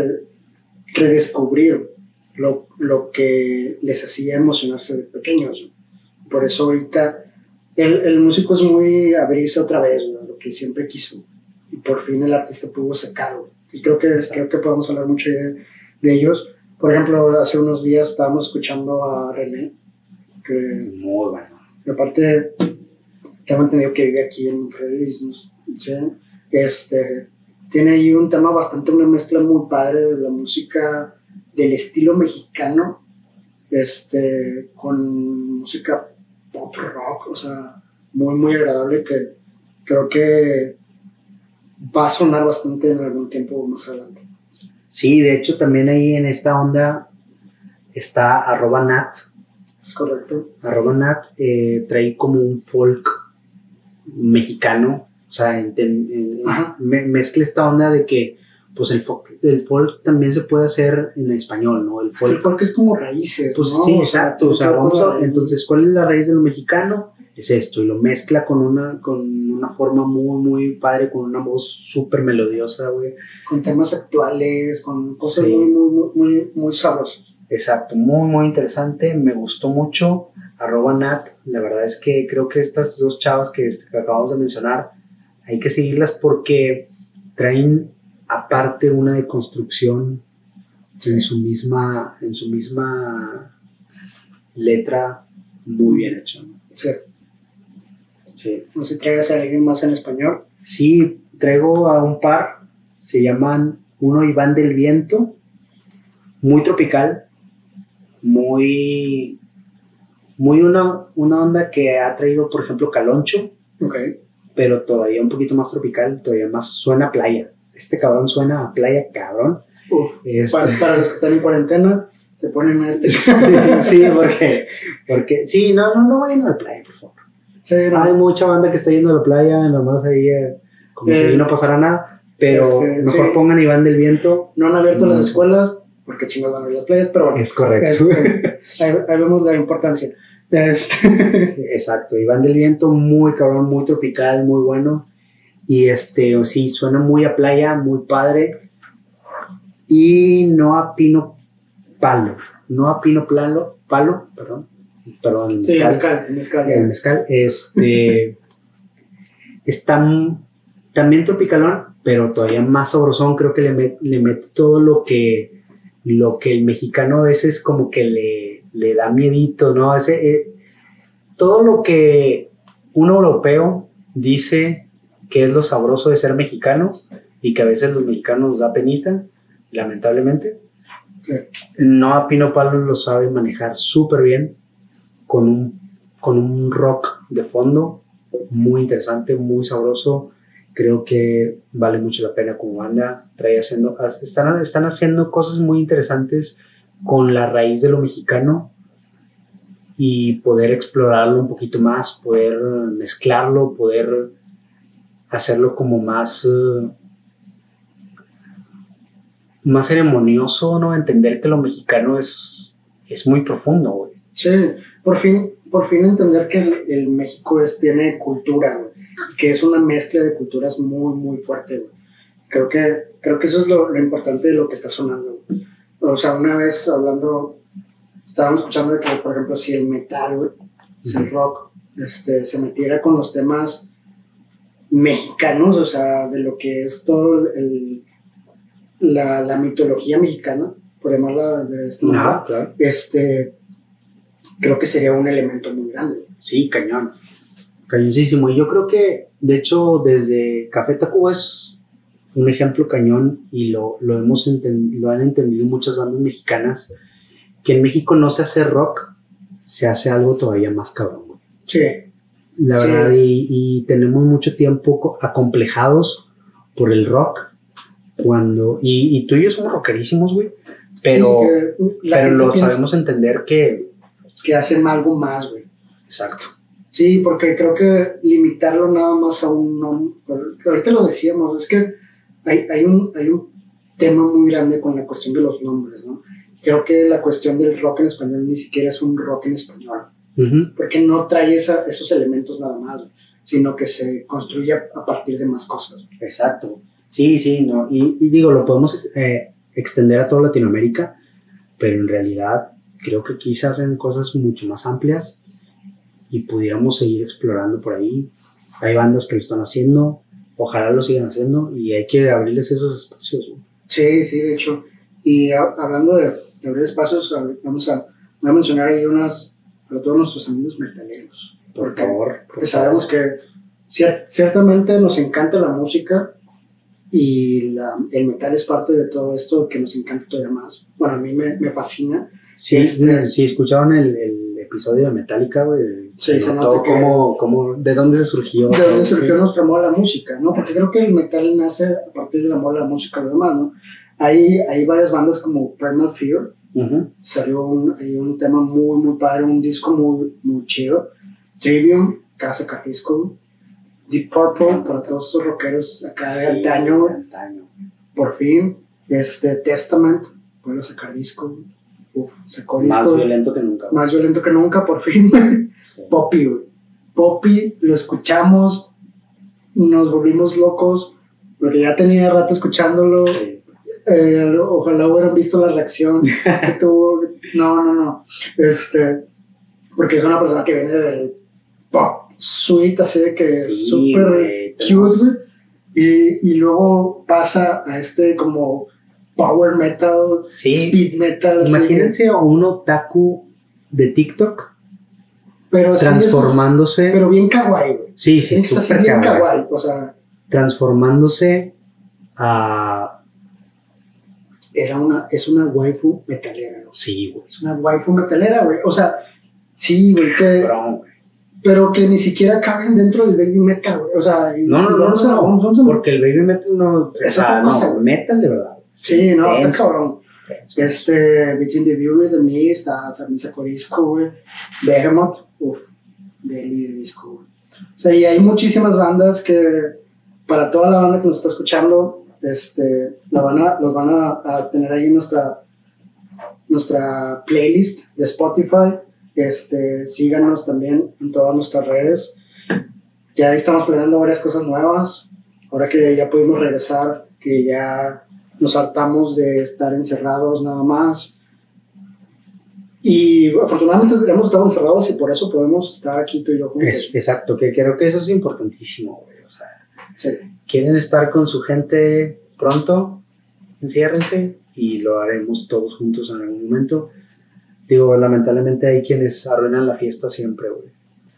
redescubrir lo, lo, que les hacía emocionarse de pequeños. Por eso ahorita el, el músico es muy abrirse otra vez, lo que siempre quiso. Y por fin el artista pudo sacarlo. Y creo que, creo que podemos hablar mucho de, de ellos. Por ejemplo, hace unos días estábamos escuchando a René, que muy bueno. Y aparte, tengo entendido que vive aquí en Monterrey, este, tiene ahí un tema bastante, una mezcla muy padre de la música del estilo mexicano, este, con música pop rock, o sea, muy, muy agradable que creo que va a sonar bastante en algún tiempo más adelante. Sí, de hecho también ahí en esta onda está arroba nat. Es correcto. Arroba nat eh, trae como un folk mexicano, o sea, mezcla esta onda de que pues el folk, el folk también se puede hacer en español, ¿no? El folk, es, como raíces. Pues sí, exacto. O sea, vamos a, entonces, ¿cuál es la raíz de lo mexicano? Es esto, y lo mezcla con una, con una forma muy, muy padre, con una voz súper melodiosa, güey. Con temas actuales, con cosas muy, muy, muy, muy sabrosas. Exacto, muy, muy interesante, me gustó mucho. Arroba Nat, la verdad es que creo que estas dos chavas que, que acabamos de mencionar, hay que seguirlas porque traen aparte una deconstrucción en su misma, en su misma letra muy bien hecha. Sí. sí. No sé si traigas a alguien más en español. Sí, traigo a un par, se llaman uno Iván del Viento, muy tropical, muy, muy una, una onda que ha traído, por ejemplo, Caloncho, okay. pero todavía un poquito más tropical, todavía más suena playa este cabrón suena a playa cabrón. Uf, este para, los que están en cuarentena, se ponen a este. sí, porque, porque, sí, no, no, no vayan a la playa, por favor. Sí, Hay mucha banda que está yendo a la playa, nomás ahí, eh, como si ahí no pasara nada, pero este, mejor pongan Iván del Viento. No han abierto las escuelas, porque chingados van a abrir las playas, pero bueno. Es correcto. Este, ahí, vemos la importancia. Exacto, Iván del Viento, muy cabrón, muy tropical, muy bueno. Y este, sí, suena muy a playa, muy padre. Y no a pino palo, no a pino plano, palo, perdón, perdón, el mezcal. Sí, mezcal, mezcal. El mezcal, este, está también tropicalón, pero todavía más sabrosón, creo que le, le mete todo lo que, lo que el mexicano a veces como que le, le da miedito, ¿no? Ese, eh, todo lo que un europeo dice qué es lo sabroso de ser mexicano y que a veces los mexicanos nos da penita, lamentablemente. No a Pino Palo lo sabe manejar súper bien con un, con un rock de fondo muy interesante, muy sabroso. Creo que vale mucho la pena como banda. Trae haciendo, están, están haciendo cosas muy interesantes con la raíz de lo mexicano y poder explorarlo un poquito más, poder mezclarlo, poder hacerlo como más, eh, más ceremonioso, ¿no? Entender que lo mexicano es, es muy profundo, güey. Sí, por fin, por fin entender que el, el México es, tiene cultura, güey, que es una mezcla de culturas muy, muy fuerte, güey. Creo que, creo que eso es lo, lo importante de lo que está sonando. güey. O sea, una vez hablando, estábamos escuchando de que, por ejemplo, si el metal, güey, si el rock, este, se metiera con los temas mexicanos, o sea, de lo que es todo el, la, la mitología mexicana, por llamarla de esta manera, claro. este, creo que sería un elemento muy grande. Sí, cañón. Cañoncísimo. Y yo creo que, de hecho, desde Café Tacuba es un ejemplo cañón y lo, lo, hemos lo han entendido muchas bandas mexicanas, que en México no se hace rock, se hace algo todavía más cabrón. Sí, La Sí. verdad, y, y tenemos mucho tiempo co- acomplejados por el rock, cuando, y, y tú y yo somos rockerísimos, güey, pero, sí, la pero lo sabemos entender que... que hacen algo más, güey. Exacto. Sí, porque creo que limitarlo nada más a un nombre, ahorita lo decíamos, es que hay, hay, un, hay un tema muy grande con la cuestión de los nombres, ¿no? Creo que la cuestión del rock en español ni siquiera es un rock en español, Ujú. porque no trae esa, esos elementos nada más, sino que se construye a, partir de más cosas. Exacto. Sí, sí, no. Y, y digo, lo podemos eh, extender a toda Latinoamérica, pero en realidad creo que se hacen cosas mucho más amplias y pudiéramos seguir explorando por ahí. Hay bandas que lo están haciendo, ojalá lo sigan haciendo y hay que abrirles esos espacios. ¿no? Sí, sí, de hecho. Y a- hablando de, de abrir espacios, vamos a, voy a mencionar ahí unas, para todos nuestros amigos metaleros. Por Porque- favor. por porque sabemos que cier- ciertamente nos encanta la música y la- el metal es parte de todo esto que nos encanta todavía más. Bueno, a mí me, me fascina. Sí, este- sí, escucharon el, el episodio de Metallica, güey. Sí, se notó nota que- cómo, cómo, de dónde se surgió. De dónde surgió nuestro amor a la música, ¿no? Porque creo que el metal nace a partir del amor a la música y lo demás, ¿no? Hay, hay varias bandas como Primal Fear, Salió un, hay un tema muy, muy padre, un disco muy, muy chido. Trivium, Casa Cartisco, Deep Purple, para todos estos rockeros acá de Sí, antaño, güey. antaño. por fin. Este, Testament, vuelve a sacar disco. Uf, sacó Más disco violento que nunca. más violento que nunca, por fin. Sí. Poppy, güey. Poppy, lo escuchamos, nos volvimos locos, porque ya tenía rato escuchándolo. Sí. Eh, ojalá hubieran visto la reacción que tuvo. No, no, no. Este, porque es una persona que viene del pop sweet, así de que Sí, súper cute. Y, y luego pasa a este como power metal, Sí. speed metal. Imagínense a un otaku de TikTok pero transformándose. es- pero bien kawaii, güey. sí, sí, Es así bien kawaii. kawaii. O sea, Transformándose a. era una, es una waifu metalera, güey. Sí, güey. Es una waifu metalera, güey. O sea, sí, güey, que, pero que ni siquiera caben dentro del baby metal, güey. O sea, No, no, no, vamos no, a- no, vamos- vamos a- Porque el baby metal no. O Es sea, otra no, cosa, güey. metal de verdad. Sí, no, está cabrón. Este, Between the Viewer de mí está, también sacó disco, güey. Behemoth, uff, de disco, güey. O sea, y hay muchísimas bandas que, para toda la banda que nos está escuchando, este, la van a, los van a, a tener ahí en nuestra, nuestra playlist de Spotify. Este, síganos también en todas nuestras redes. Ya estamos planeando varias cosas nuevas. Ahora que ya pudimos regresar, que ya nos hartamos de estar encerrados nada más. Y afortunadamente hemos estado encerrados y por eso podemos estar aquí tú y yo juntos. Es- exacto, que creo que eso es importantísimo, güey. O sea, Sí. quieren estar con su gente pronto, enciérrense y lo haremos todos juntos en algún momento. Digo, lamentablemente hay quienes arruinan la fiesta siempre, güey.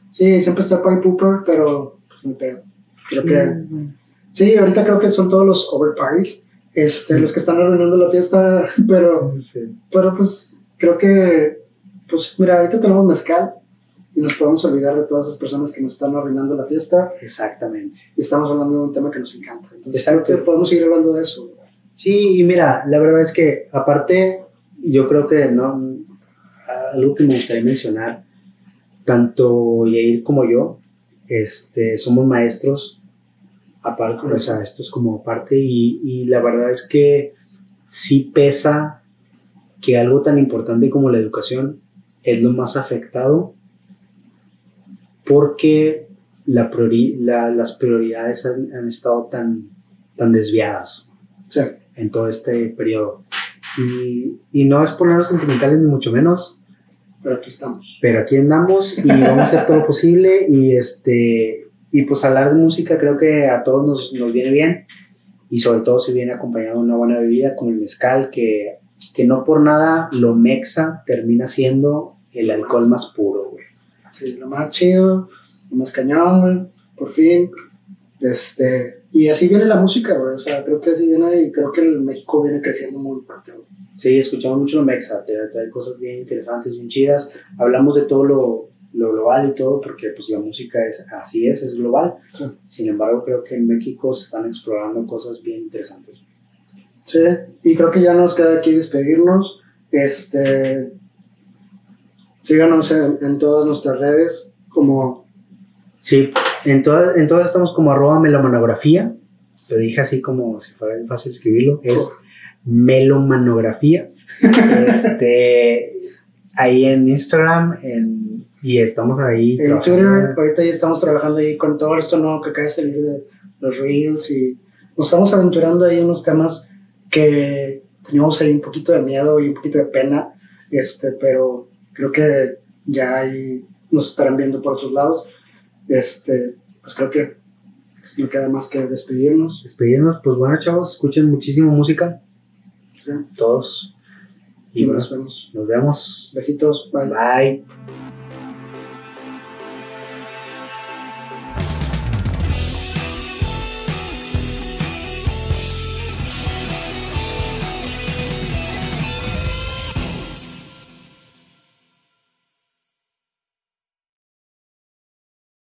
Sí, siempre está Party Pooper, pero pues no hay pedo. Creo que Mm. sí, ahorita creo que son todos los over parties, este, los que están arruinando la fiesta, pero, Sí. pero pues creo que, pues mira, ahorita tenemos mezcal y nos podemos olvidar de todas esas personas que nos están arruinando la fiesta Exactamente. y estamos hablando de un tema que nos encanta. Entonces Exacto. creo que podemos seguir hablando de eso. Sí, y mira, la verdad es que aparte, yo creo que no, algo que me gustaría mencionar, tanto Yair como yo, este, somos maestros, aparte, o sea, esto es como aparte, y, y la verdad es que sí pesa que algo tan importante como la educación es lo más afectado porque la priori- la- las prioridades han, han estado tan, tan desviadas Sí. en todo este periodo. Y, y no es ponernos sentimentales ni mucho menos, Pero aquí estamos. pero aquí andamos y vamos a hacer todo lo posible y este y pues hablar de música creo que a todos nos, nos viene bien y sobre todo si viene acompañado de una buena bebida como el mezcal que, que no por nada lo mexa termina siendo el alcohol más puro. Sí, lo más chido, lo más cañón, güey. Por fin. Este. Y así viene la música, güey. O sea, creo que así viene y creo que el México viene creciendo muy fuerte, güey. Sí, escuchamos mucho lo mexa, te trae cosas bien interesantes, bien chidas. Hablamos de todo lo, lo global y todo, porque pues la música es así es, es global. Sí. Sin embargo, creo que en México se están explorando cosas bien interesantes. Sí, y creo que ya nos queda aquí despedirnos. Este, síganos en, en todas nuestras redes, como Sí, en todas, en todas estamos como arroba melomanografía. Lo dije así como si fuera fácil escribirlo. Es melomanografía. este, ahí en Instagram en- y estamos ahí. en. Twitter. Ahorita ya estamos trabajando ahí con todo esto nuevo que acaba de salir de los Reels y nos estamos aventurando ahí unos temas que teníamos ahí un poquito de miedo y un poquito de pena, este, pero creo que ya ahí nos estarán viendo por otros lados. Este, pues creo que no queda más que despedirnos. Despedirnos, pues bueno, chavos, escuchen muchísimo música. ¿sí? Todos. Y Y bueno, nos vemos. nos vemos. Besitos. Bye. Bye.